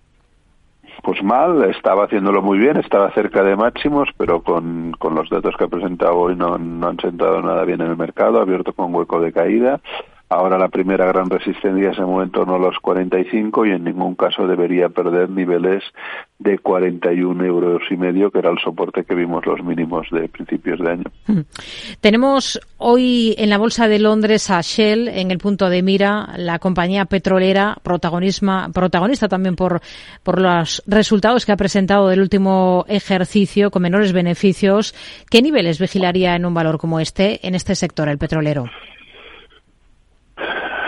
Pues mal, estaba haciéndolo muy bien, estaba cerca de máximos, pero con, con los datos que ha presentado hoy no, no han sentado nada bien en el mercado, abierto con hueco de caída. Ahora la primera gran resistencia se mueve en torno a los 45 y en ningún caso debería perder niveles de 41 euros y medio, que era el soporte que vimos los mínimos de principios de año. Hmm. Tenemos hoy en la Bolsa de Londres a Shell en el punto de mira, la compañía petrolera, protagonista también por, por los resultados que ha presentado del último ejercicio con menores beneficios. ¿Qué niveles vigilaría en un valor como este, en este sector, el petrolero?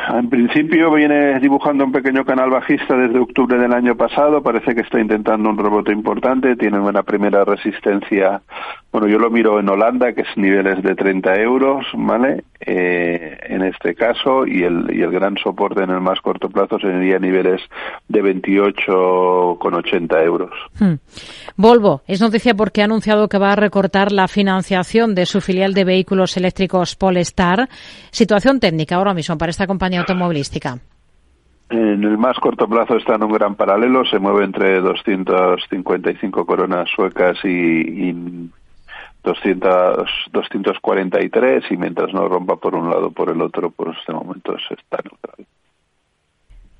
En principio viene dibujando un pequeño canal bajista desde octubre del año pasado. Parece que está intentando un rebote importante. Tiene una primera resistencia. Bueno, yo lo miro en Holanda, que es niveles de 30 euros, ¿vale? Eh, en este caso, y el, y el gran soporte en el más corto plazo sería niveles de 28,80 euros. Hmm. Volvo es noticia porque ha anunciado que va a recortar la financiación de su filial de vehículos eléctricos Polestar. Situación técnica ahora mismo para esta compañía automovilística. En el más corto plazo está en un gran paralelo, se mueve entre 255 coronas suecas y, y 200, 243 y mientras no rompa por un lado o por el otro, pues este momento está neutral.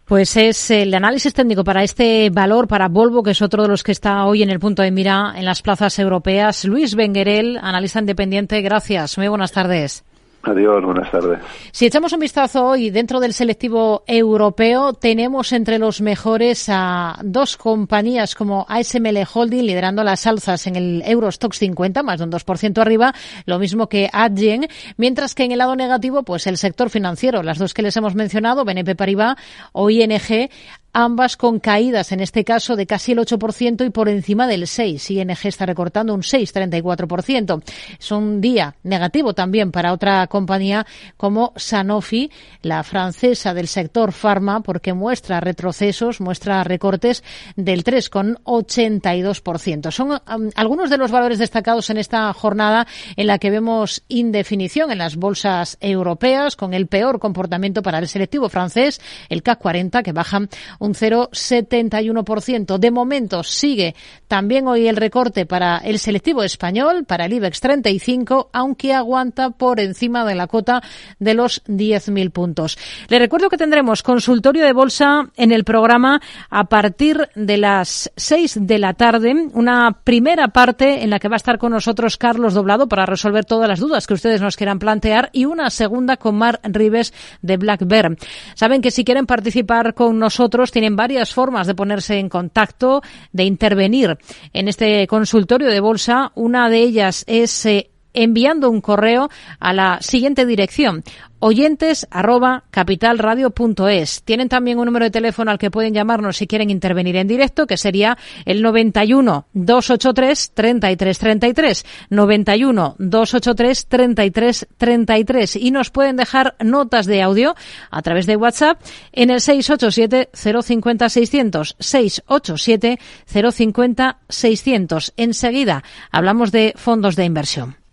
Pues es el análisis técnico para este valor, para Volvo, que es otro de los que está hoy en el punto de mira en las plazas europeas. Luis Benguerel, analista independiente, gracias. Muy buenas tardes. Adiós, buenas tardes. Si echamos un vistazo hoy dentro del selectivo europeo, tenemos entre los mejores a dos compañías como ASML Holding liderando las alzas en el Eurostox 50, más de un 2% arriba, lo mismo que Adyen, mientras que en el lado negativo, pues el sector financiero, las dos que les hemos mencionado, BNP Paribas o ING, ambas con caídas, en este caso de casi el 8% y por encima del 6. ING está recortando un 6,34%. Es un día negativo también para otra compañía como Sanofi, la francesa del sector farma, porque muestra retrocesos, muestra recortes del 3,82%. Son algunos de los valores destacados en esta jornada en la que vemos indefinición en las bolsas europeas, con el peor comportamiento para el selectivo francés, el CAC 40, que baja un 0,71%. De momento sigue también hoy el recorte para el selectivo español, para el IBEX 35, aunque aguanta por encima de la cota de los 10.000 puntos. Le recuerdo que tendremos consultorio de bolsa en el programa a partir de las 6 de la tarde, una primera parte en la que va a estar con nosotros Carlos Doblado para resolver todas las dudas que ustedes nos quieran plantear y una segunda con Mar Rives de Black Bear. Saben que si quieren participar con nosotros tienen varias formas de ponerse en contacto, de intervenir en este consultorio de bolsa. Una de ellas es eh, enviando un correo a la siguiente dirección oyentes arroba capitalradio.es. Tienen también un número de teléfono al que pueden llamarnos si quieren intervenir en directo, que sería el 91 283 3333. 91 283 3333. Y nos pueden dejar notas de audio a través de WhatsApp en el 687 050 600. 687 050 600. Enseguida hablamos de fondos de inversión.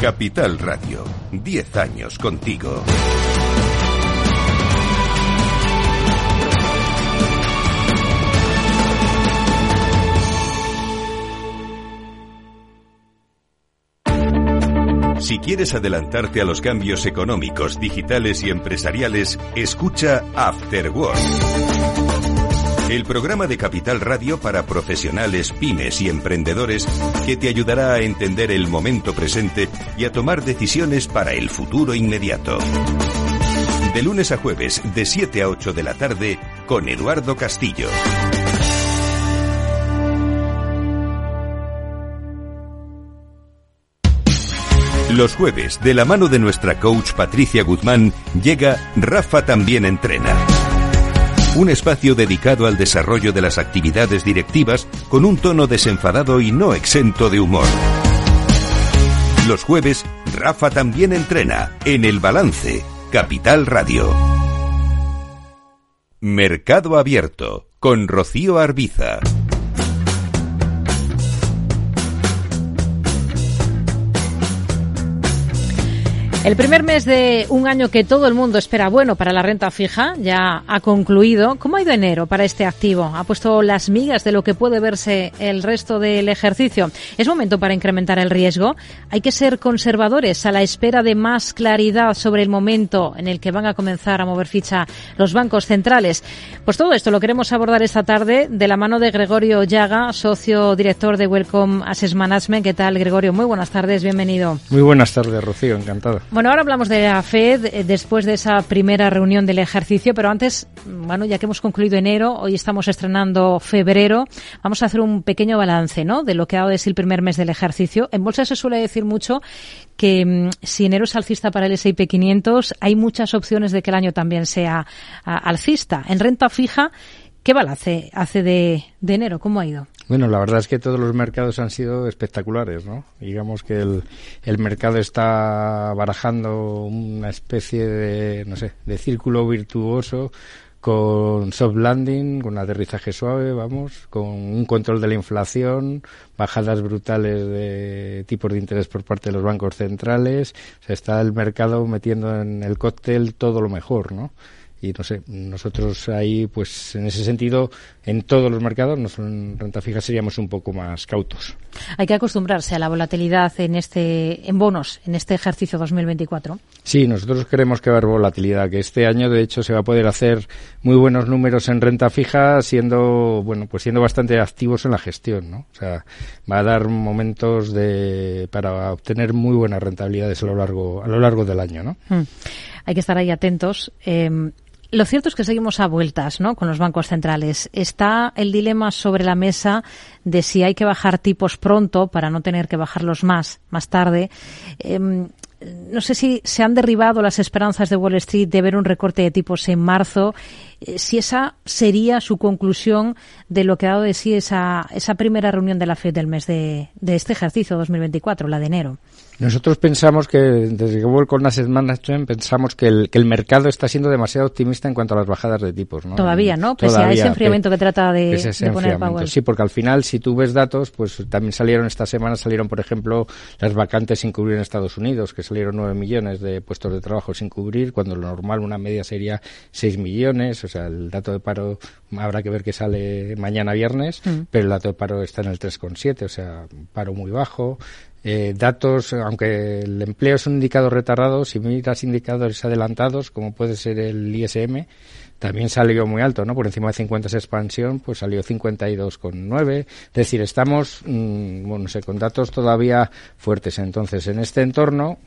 Capital Radio, 10 años contigo. Si quieres adelantarte a los cambios económicos, digitales y empresariales, escucha After Work el programa de Capital Radio para profesionales, pymes y emprendedores que te ayudará a entender el momento presente y a tomar decisiones para el futuro inmediato. De lunes a jueves, de 7 a 8 de la tarde, con Eduardo Castillo. Los jueves, de la mano de nuestra coach Patricia Guzmán, llega Rafa también entrena un espacio dedicado al desarrollo de las actividades directivas con un tono desenfadado y no exento de humor. Los jueves, Rafa también entrena en El Balance, Capital Radio. Mercado Abierto, con Rocío Arbiza. El primer mes de un año que todo el mundo espera bueno para la renta fija ya ha concluido. ¿Cómo ha ido enero para este activo? ¿Ha puesto las migas de lo que puede verse el resto del ejercicio? ¿Es momento para incrementar el riesgo? ¿Hay que ser conservadores a la espera de más claridad sobre el momento en el que van a comenzar a mover ficha los bancos centrales? Pues todo esto lo queremos abordar esta tarde de la mano de Gregorio Llaga, socio director de Welcome Assets Management. ¿Qué tal, Gregorio? Muy buenas tardes, bienvenido. Muy buenas tardes, Rocío, encantado. Bueno, ahora hablamos de la Fed eh, después de esa primera reunión del ejercicio, pero antes, bueno, ya que hemos concluido enero, hoy estamos estrenando febrero, vamos a hacer un pequeño balance, ¿no? De lo que ha dado de sí el primer mes del ejercicio. En bolsa se suele decir mucho que mm, si enero es alcista para el S&P 500, hay muchas opciones de que el año también sea alcista. En renta fija, ¿qué balance hace de, de enero? ¿Cómo ha ido? Bueno, la verdad es que todos los mercados han sido espectaculares, ¿no? Digamos que el, el mercado está barajando una especie de, no sé, de círculo virtuoso con soft landing, con aterrizaje suave, vamos, con un control de la inflación, bajadas brutales de tipos de interés por parte de los bancos centrales, o sea, está el mercado metiendo en el cóctel todo lo mejor, ¿no? Y no sé, nosotros ahí, pues en ese sentido, en todos los mercados, en renta fija seríamos un poco más cautos. Hay que acostumbrarse a la volatilidad en este, en bonos, en este ejercicio 2024. Sí, nosotros queremos que va a haber volatilidad, que este año de hecho se va a poder hacer muy buenos números en renta fija, siendo, bueno, pues siendo bastante activos en la gestión, ¿no? O sea, va a dar momentos de, para obtener muy buenas rentabilidades a lo largo, a lo largo del año, ¿no? Mm. Hay que estar ahí atentos. Eh, lo cierto es que seguimos a vueltas, ¿no? Con los bancos centrales. Está el dilema sobre la mesa de si hay que bajar tipos pronto para no tener que bajarlos más, más tarde. Em, no sé si se han derribado las esperanzas de Wall Street de ver un recorte de tipos en marzo, eh, si esa sería su conclusión de lo que ha dado de sí esa, esa primera reunión de la FED del mes de, de este ejercicio 2024, la de enero. Nosotros pensamos que, desde que vuelvo con Asset Management, pensamos que el, que el mercado está siendo demasiado optimista en cuanto a las bajadas de tipos. ¿no? Todavía, ¿no? Pese a ese enfriamiento que trata de, de poner Powell. Sí, porque al final, si tú ves datos, pues también salieron esta semana, salieron, por ejemplo, las vacantes sin cubrir en Estados Unidos, que salieron 9 millones de puestos de trabajo sin cubrir, cuando lo normal, una media sería 6 millones. O sea, el dato de paro habrá que ver que sale mañana viernes, mm. pero el dato de paro está en el 3,7, o sea, paro muy bajo. Eh, datos, aunque el empleo es un indicador retardado, si miras indicadores adelantados, como puede ser el ISM, también salió muy alto, ¿no? Por encima de 50 es expansión, pues salió 52,9. Es decir, estamos, mmm, bueno, no sé, con datos todavía fuertes. Entonces, en este entorno,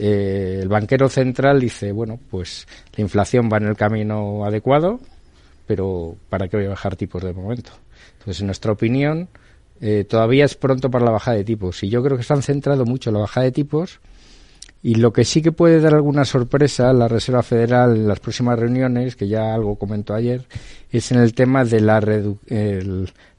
eh, el banquero central dice, bueno, pues la inflación va en el camino adecuado, pero ¿para qué voy a bajar tipos de momento? Entonces, en nuestra opinión, eh, todavía es pronto para la bajada de tipos. Y yo creo que se han centrado mucho en la bajada de tipos. Y lo que sí que puede dar alguna sorpresa a la Reserva Federal en las próximas reuniones, que ya algo comentó ayer, es en el tema de la,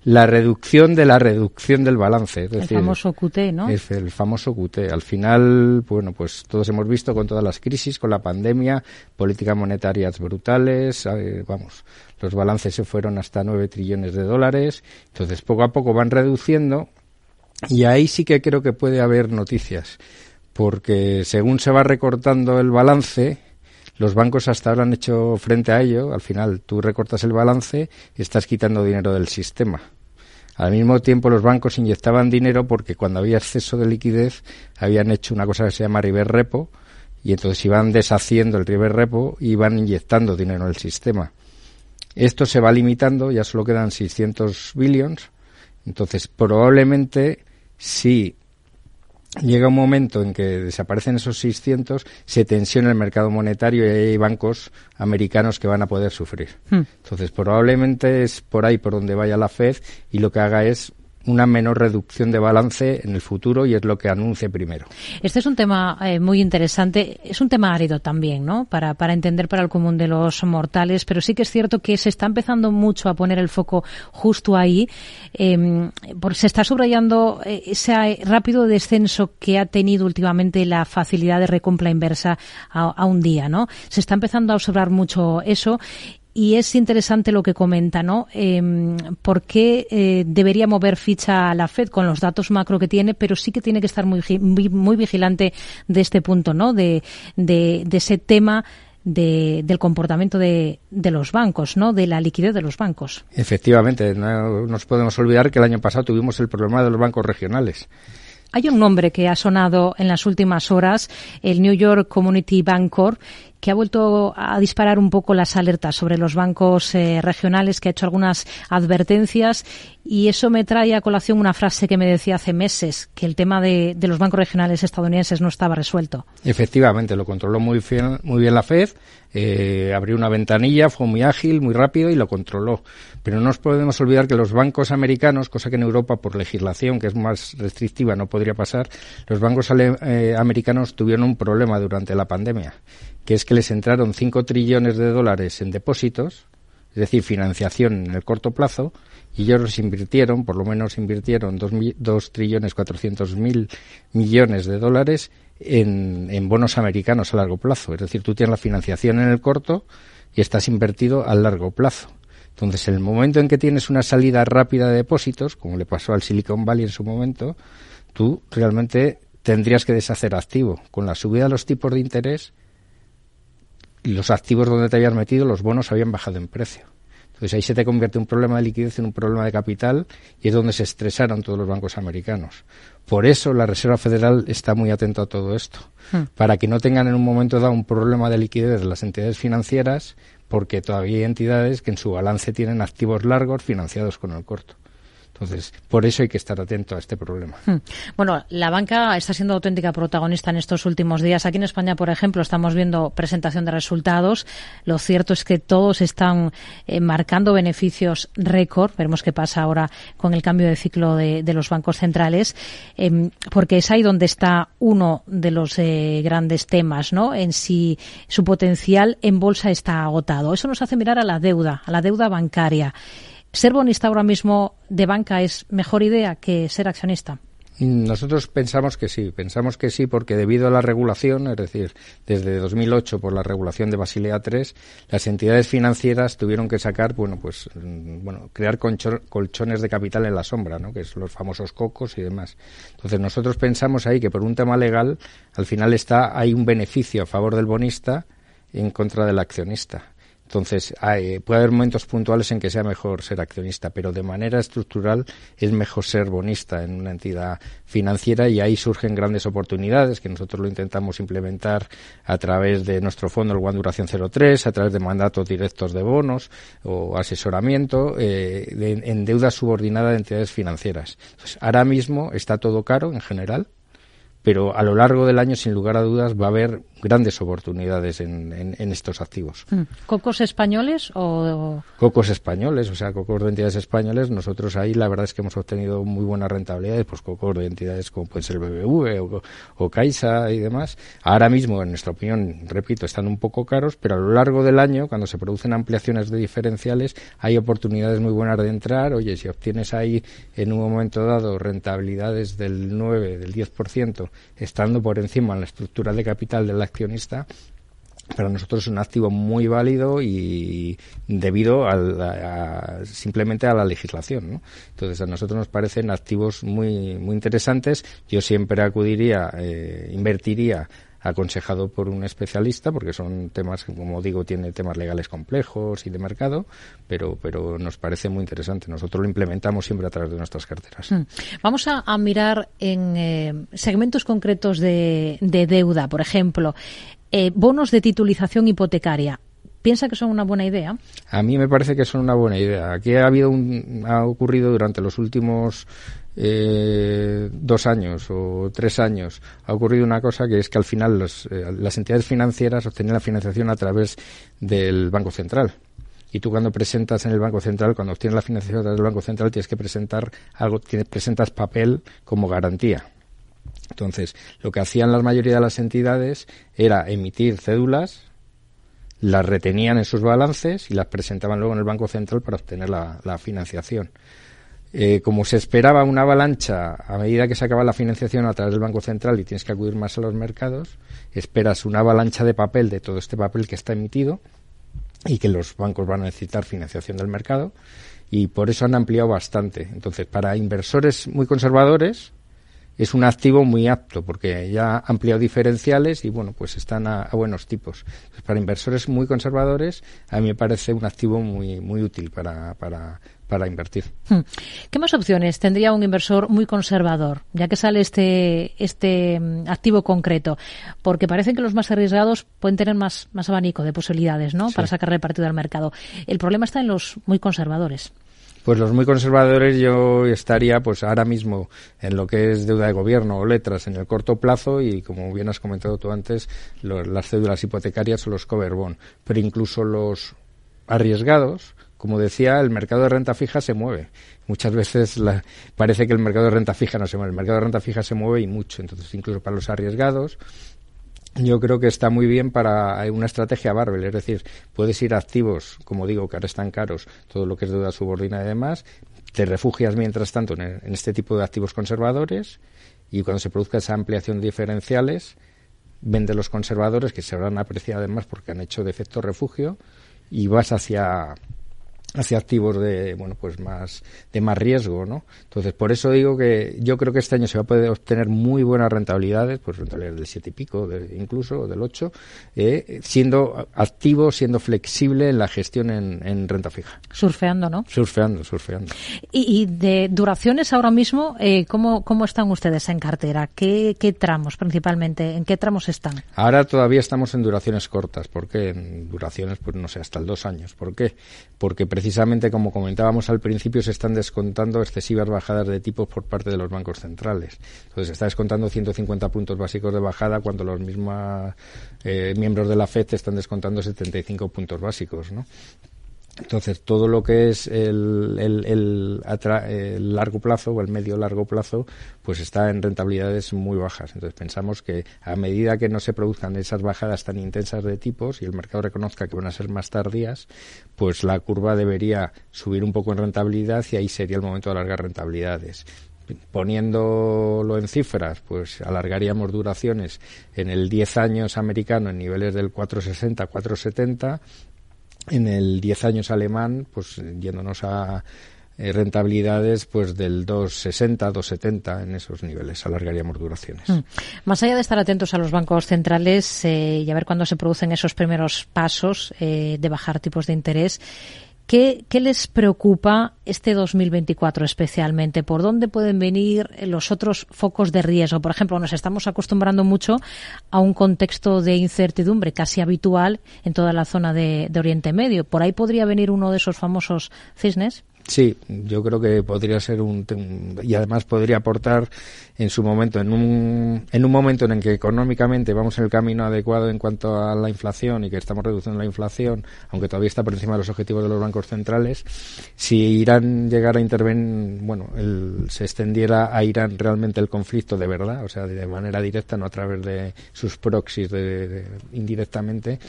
la reducción de la reducción del balance. el famoso QT, ¿no? Es el famoso QT. Al final, bueno, pues todos hemos visto con todas las crisis, con la pandemia, políticas monetarias brutales, eh, vamos, los balances se fueron hasta 9 trillones de dólares, entonces poco a poco van reduciendo y ahí sí que creo que puede haber noticias, porque según se va recortando el balance, los bancos hasta ahora han hecho frente a ello, al final tú recortas el balance y estás quitando dinero del sistema. Al mismo tiempo los bancos inyectaban dinero porque cuando había exceso de liquidez habían hecho una cosa que se llama river repo y entonces iban deshaciendo el river repo y iban inyectando dinero en el sistema. Esto se va limitando, ya solo quedan 600 billions. Entonces, probablemente, si llega un momento en que desaparecen esos 600, se tensiona el mercado monetario y hay bancos americanos que van a poder sufrir. Hmm. Entonces, probablemente es por ahí por donde vaya la Fed y lo que haga es una menor reducción de balance en el futuro y es lo que anuncie primero. Este es un tema eh, muy interesante. Es un tema árido también, ¿no? Para, para entender para el común de los mortales, pero sí que es cierto que se está empezando mucho a poner el foco justo ahí. Eh, se está subrayando eh, ese rápido descenso que ha tenido últimamente la facilidad de recompra inversa a, a un día, ¿no? Se está empezando a observar mucho eso y es interesante lo que comenta, ¿no? Eh, ¿Por qué eh, debería mover ficha a la Fed con los datos macro que tiene, pero sí que tiene que estar muy, muy, vigilante de este punto, ¿no? De, de, de ese tema de, del comportamiento de, de, los bancos, ¿no? De la liquidez de los bancos. Efectivamente, no nos podemos olvidar que el año pasado tuvimos el problema de los bancos regionales. Hay un nombre que ha sonado en las últimas horas, el New York Community Bank Corp, que ha vuelto a disparar un poco las alertas sobre los bancos eh, regionales, que ha hecho algunas advertencias y eso me trae a colación una frase que me decía hace meses, que el tema de, los bancos regionales estadounidenses no estaba resuelto. Efectivamente, lo controló muy muy bien la Fed, eh, abrió una ventanilla, fue muy ágil, muy rápido y lo controló. Pero no nos podemos olvidar que los bancos americanos, cosa que en Europa por legislación, que es más restrictiva, no podría pasar, los bancos eh, americanos tuvieron un problema durante la pandemia, que es que les entraron 5 trillones de dólares en depósitos, es decir, financiación en el corto plazo, y ellos invirtieron, por lo menos invirtieron 2 trillones 400 mil millones de dólares en, en bonos americanos a largo plazo. Es decir, tú tienes la financiación en el corto y estás invertido a largo plazo. Entonces, en el momento en que tienes una salida rápida de depósitos, como le pasó al Silicon Valley en su momento, tú realmente tendrías que deshacer activo. Con la subida de los tipos de interés, los activos donde te habías metido, los bonos habían bajado en precio. Entonces ahí se te convierte un problema de liquidez en un problema de capital y es donde se estresaron todos los bancos americanos. Por eso la Reserva Federal está muy atenta a todo esto, hmm. para que no tengan en un momento dado un problema de liquidez las entidades financieras, porque todavía hay entidades que en su balance tienen activos largos financiados con el corto. Entonces, por eso hay que estar atento a este problema. Hmm. Bueno, la banca está siendo auténtica protagonista en estos últimos días. Aquí en España, por ejemplo, estamos viendo presentación de resultados. Lo cierto es que todos están eh, marcando beneficios récord. Veremos qué pasa ahora con el cambio de ciclo de, los bancos centrales, em, porque es ahí donde está uno de los eh, grandes temas, ¿no? En si su potencial en bolsa está agotado. Eso nos hace mirar a la deuda, a la deuda bancaria. ¿Ser bonista ahora mismo de banca es mejor idea que ser accionista? Nosotros pensamos que sí, pensamos que sí porque debido a la regulación, es decir, desde 2008 por la regulación de Basilea III, las entidades financieras tuvieron que sacar, bueno, pues, mm, bueno, crear colchones de capital en la sombra, ¿no? Que son los famosos cocos y demás. Entonces nosotros pensamos ahí que por un tema legal, al final está, hay un beneficio a favor del bonista en contra del accionista. Entonces, puede haber momentos puntuales en que sea mejor ser accionista, pero de manera estructural es mejor ser bonista en una entidad financiera y ahí surgen grandes oportunidades que nosotros lo intentamos implementar a través de nuestro fondo, el One Duración 03, a través de mandatos directos de bonos o asesoramiento eh, en deuda subordinada de entidades financieras. Ahora mismo está todo caro en general, pero a lo largo del año, sin lugar a dudas, va a haber grandes oportunidades en, estos activos. Mm. ¿Cocos españoles o...? Cocos españoles, o sea, cocos de entidades españoles. Nosotros ahí la verdad es que hemos obtenido muy buenas rentabilidades, pues cocos de entidades como puede ser BBV o, o Caixa y demás. Ahora mismo, en nuestra opinión, repito, están un poco caros, pero a lo largo del año, cuando se producen ampliaciones de diferenciales, hay oportunidades muy buenas de entrar. Oye, si obtienes ahí en un momento dado rentabilidades del 9, del 10%, estando por encima en la estructura de capital de la accionista, para nosotros es un activo muy válido y debido a, simplemente a la legislación. ¿no? Entonces, a nosotros nos parecen activos muy, muy interesantes. Yo siempre acudiría, eh, invertiría aconsejado por un especialista, porque son temas, como digo, tiene temas legales complejos y de mercado, pero, pero nos parece muy interesante. Nosotros lo implementamos siempre a través de nuestras carteras. Hmm. Vamos a, mirar en eh, segmentos concretos de, deuda, por ejemplo, eh, bonos de titulización hipotecaria. ¿Piensa que son una buena idea? A mí me parece que son una buena idea. Aquí ha habido un, ha ocurrido durante los últimos eh, dos años o tres años ha ocurrido una cosa que es que al final eh, las entidades financieras obtenían la financiación a través del Banco Central. Y tú cuando presentas en el Banco Central, cuando obtienes la financiación a través del Banco Central, tienes que presentar algo, tienes, presentas papel como garantía. Entonces, lo que hacían la mayoría de las entidades era emitir cédulas, las retenían en sus balances y las presentaban luego en el Banco Central para obtener la financiación. Eh, como se esperaba una avalancha a medida que se acaba la financiación a través del Banco Central y tienes que acudir más a los mercados, esperas una avalancha de papel de todo este papel que está emitido y que los bancos van a necesitar financiación del mercado y por eso han ampliado bastante. Entonces, para inversores muy conservadores, es un activo muy apto porque ya ha ampliado diferenciales y bueno, pues están a, buenos tipos. para inversores muy conservadores, a mí me parece un activo muy, muy útil para, para, para invertir. Hmm. ¿Qué más opciones tendría un inversor muy conservador, ya que sale este, este mm, activo concreto? Porque parece que los más arriesgados pueden tener más, más abanico de posibilidades, ¿no? Para sacarle partido al mercado. El problema está en los muy conservadores. Pues los muy conservadores yo estaría pues ahora mismo en lo que es deuda de gobierno o letras en el corto plazo y como bien has comentado tú antes, las cédulas hipotecarias o los cover bond, pero incluso los arriesgados, como decía, el mercado de renta fija se mueve. Muchas veces parece que el mercado de renta fija no se mueve, el mercado de renta fija se mueve y mucho, entonces incluso para los arriesgados yo creo que está muy bien para una estrategia barbell, es decir, puedes ir activos, como digo, que ahora están caros, todo lo que es deuda subordinada y demás, te refugias mientras tanto en, este tipo de activos conservadores y cuando se produzca esa ampliación de diferenciales, vende los conservadores que se habrán apreciado además porque han hecho de efecto refugio y vas hacia hacia activos de bueno pues más de más riesgo no entonces por eso digo que yo creo que este año se va a poder obtener muy buenas rentabilidades pues rentabilidades del siete y pico de, incluso del 8 eh, siendo activo siendo flexible en la gestión en, renta fija. Surfeando no surfeando surfeando. Y, de duraciones ahora mismo eh, cómo cómo están ustedes en cartera qué, qué tramos principalmente en qué tramos están ahora todavía estamos en duraciones cortas. Porque en duraciones pues no sé hasta el dos años. ¿por qué? porque precisamente, como comentábamos al principio, se están descontando excesivas bajadas de tipos por parte de los bancos centrales. Entonces, se está descontando 150 puntos básicos de bajada cuando los mismos eh, miembros de la FED están descontando 75 puntos básicos, ¿no? Entonces, todo lo que es el, el, largo plazo o el medio largo plazo, pues está en rentabilidades muy bajas. Entonces, pensamos que a medida que no se produzcan esas bajadas tan intensas de tipos y el mercado reconozca que van a ser más tardías, pues la curva debería subir un poco en rentabilidad y ahí sería el momento de alargar rentabilidades poniéndolo en cifras, pues alargaríamos duraciones en el 10 años americano en niveles del 460, 470 en el 10 años alemán, pues yéndonos a eh, rentabilidades pues del 2,60, 2,70 en esos niveles, alargaríamos duraciones. Mm. Más allá de estar atentos a los bancos centrales eh, y a ver cuándo se producen esos primeros pasos eh, de bajar tipos de interés, ¿Qué, les preocupa este 2024 especialmente? ¿Por dónde pueden venir los otros focos de riesgo? Por ejemplo, nos estamos acostumbrando mucho a un contexto de incertidumbre casi habitual en toda la zona de Oriente Medio. ¿Por ahí podría venir uno de esos famosos cisnes? Sí, yo creo que podría ser un, y además podría aportar en su momento en un en un momento en el que económicamente vamos en el camino adecuado en cuanto a la inflación y que estamos reduciendo la inflación, aunque todavía está por encima de los objetivos de los bancos centrales, si Irán llegara a intervenir, bueno, se extendiera a Irán realmente el conflicto de verdad, o sea, de manera directa, no a través de sus proxies de, indirectamente,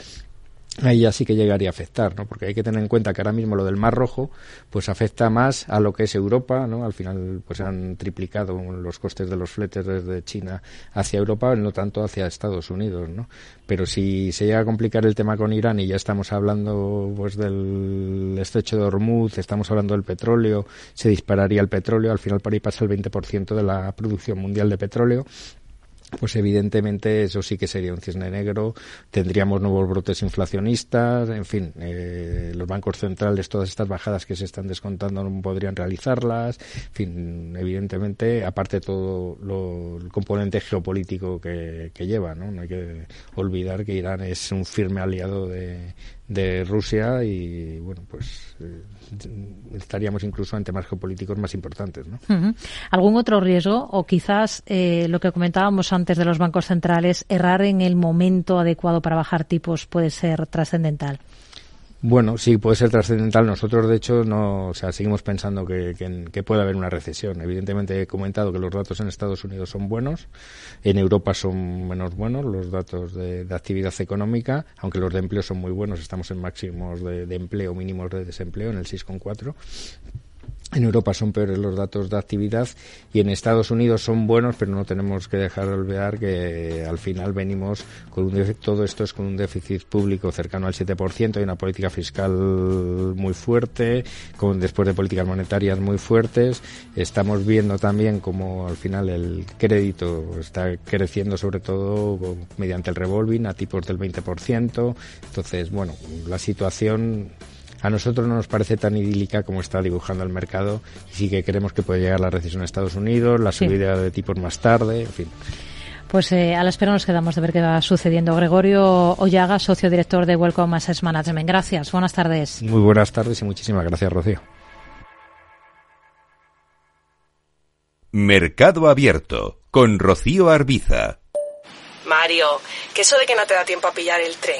ahí ya sí que llegaría a afectar, ¿no? Porque hay que tener en cuenta que ahora mismo lo del Mar Rojo, pues afecta más a lo que es Europa, ¿no? Al final, pues han triplicado los costes de los fletes desde China hacia Europa, no tanto hacia Estados Unidos, ¿no? Pero si se llega a complicar el tema con Irán y ya estamos hablando, pues del estrecho de Hormuz, estamos hablando del petróleo, se dispararía el petróleo, al final para ahí pasa el 20% de la producción mundial de petróleo, pues evidentemente eso sí que sería un cisne negro, tendríamos nuevos brotes inflacionistas, en fin, eh, los bancos centrales, todas estas bajadas que se están descontando no podrían realizarlas, en fin, evidentemente, aparte todo lo, el componente geopolítico que, que lleva, ¿no? No hay que olvidar que Irán es un firme aliado de, de Rusia y bueno pues eh, estaríamos incluso en temas geopolíticos más importantes ¿no? algún otro riesgo o quizás eh, lo que comentábamos antes de los bancos centrales errar en el momento adecuado para bajar tipos puede ser trascendental bueno, sí, puede ser trascendental. Nosotros, de hecho, no, o sea, seguimos pensando que, que, puede haber una recesión. Evidentemente, he comentado que los datos en Estados Unidos son buenos, en Europa son menos buenos los datos de, actividad económica, aunque los de empleo son muy buenos. Estamos en máximos de empleo, mínimos de desempleo, en el 6,4 En Europa son peores los datos de actividad y en Estados Unidos son buenos, pero no tenemos que dejar de olvidar que al final venimos con un todo esto es con un déficit público cercano al 7%, hay una política fiscal muy fuerte, con después de políticas monetarias muy fuertes. Estamos viendo también como al final el crédito está creciendo sobre todo mediante el revolving a tipos del 20%. Entonces, bueno, la situación a nosotros no nos parece tan idílica como está dibujando el mercado y sí que creemos que puede llegar la recesión a Estados Unidos, la subida de tipos más tarde, en fin. Pues eh, a la espera nos quedamos de ver qué va sucediendo. Gregorio Ollaga, socio director de Welcome Assets Management. Gracias, buenas tardes. Muy buenas tardes y muchísimas gracias, Rocío. Mercado Abierto con Rocío Arbiza. Mario, que eso de que no te da tiempo a pillar el tren.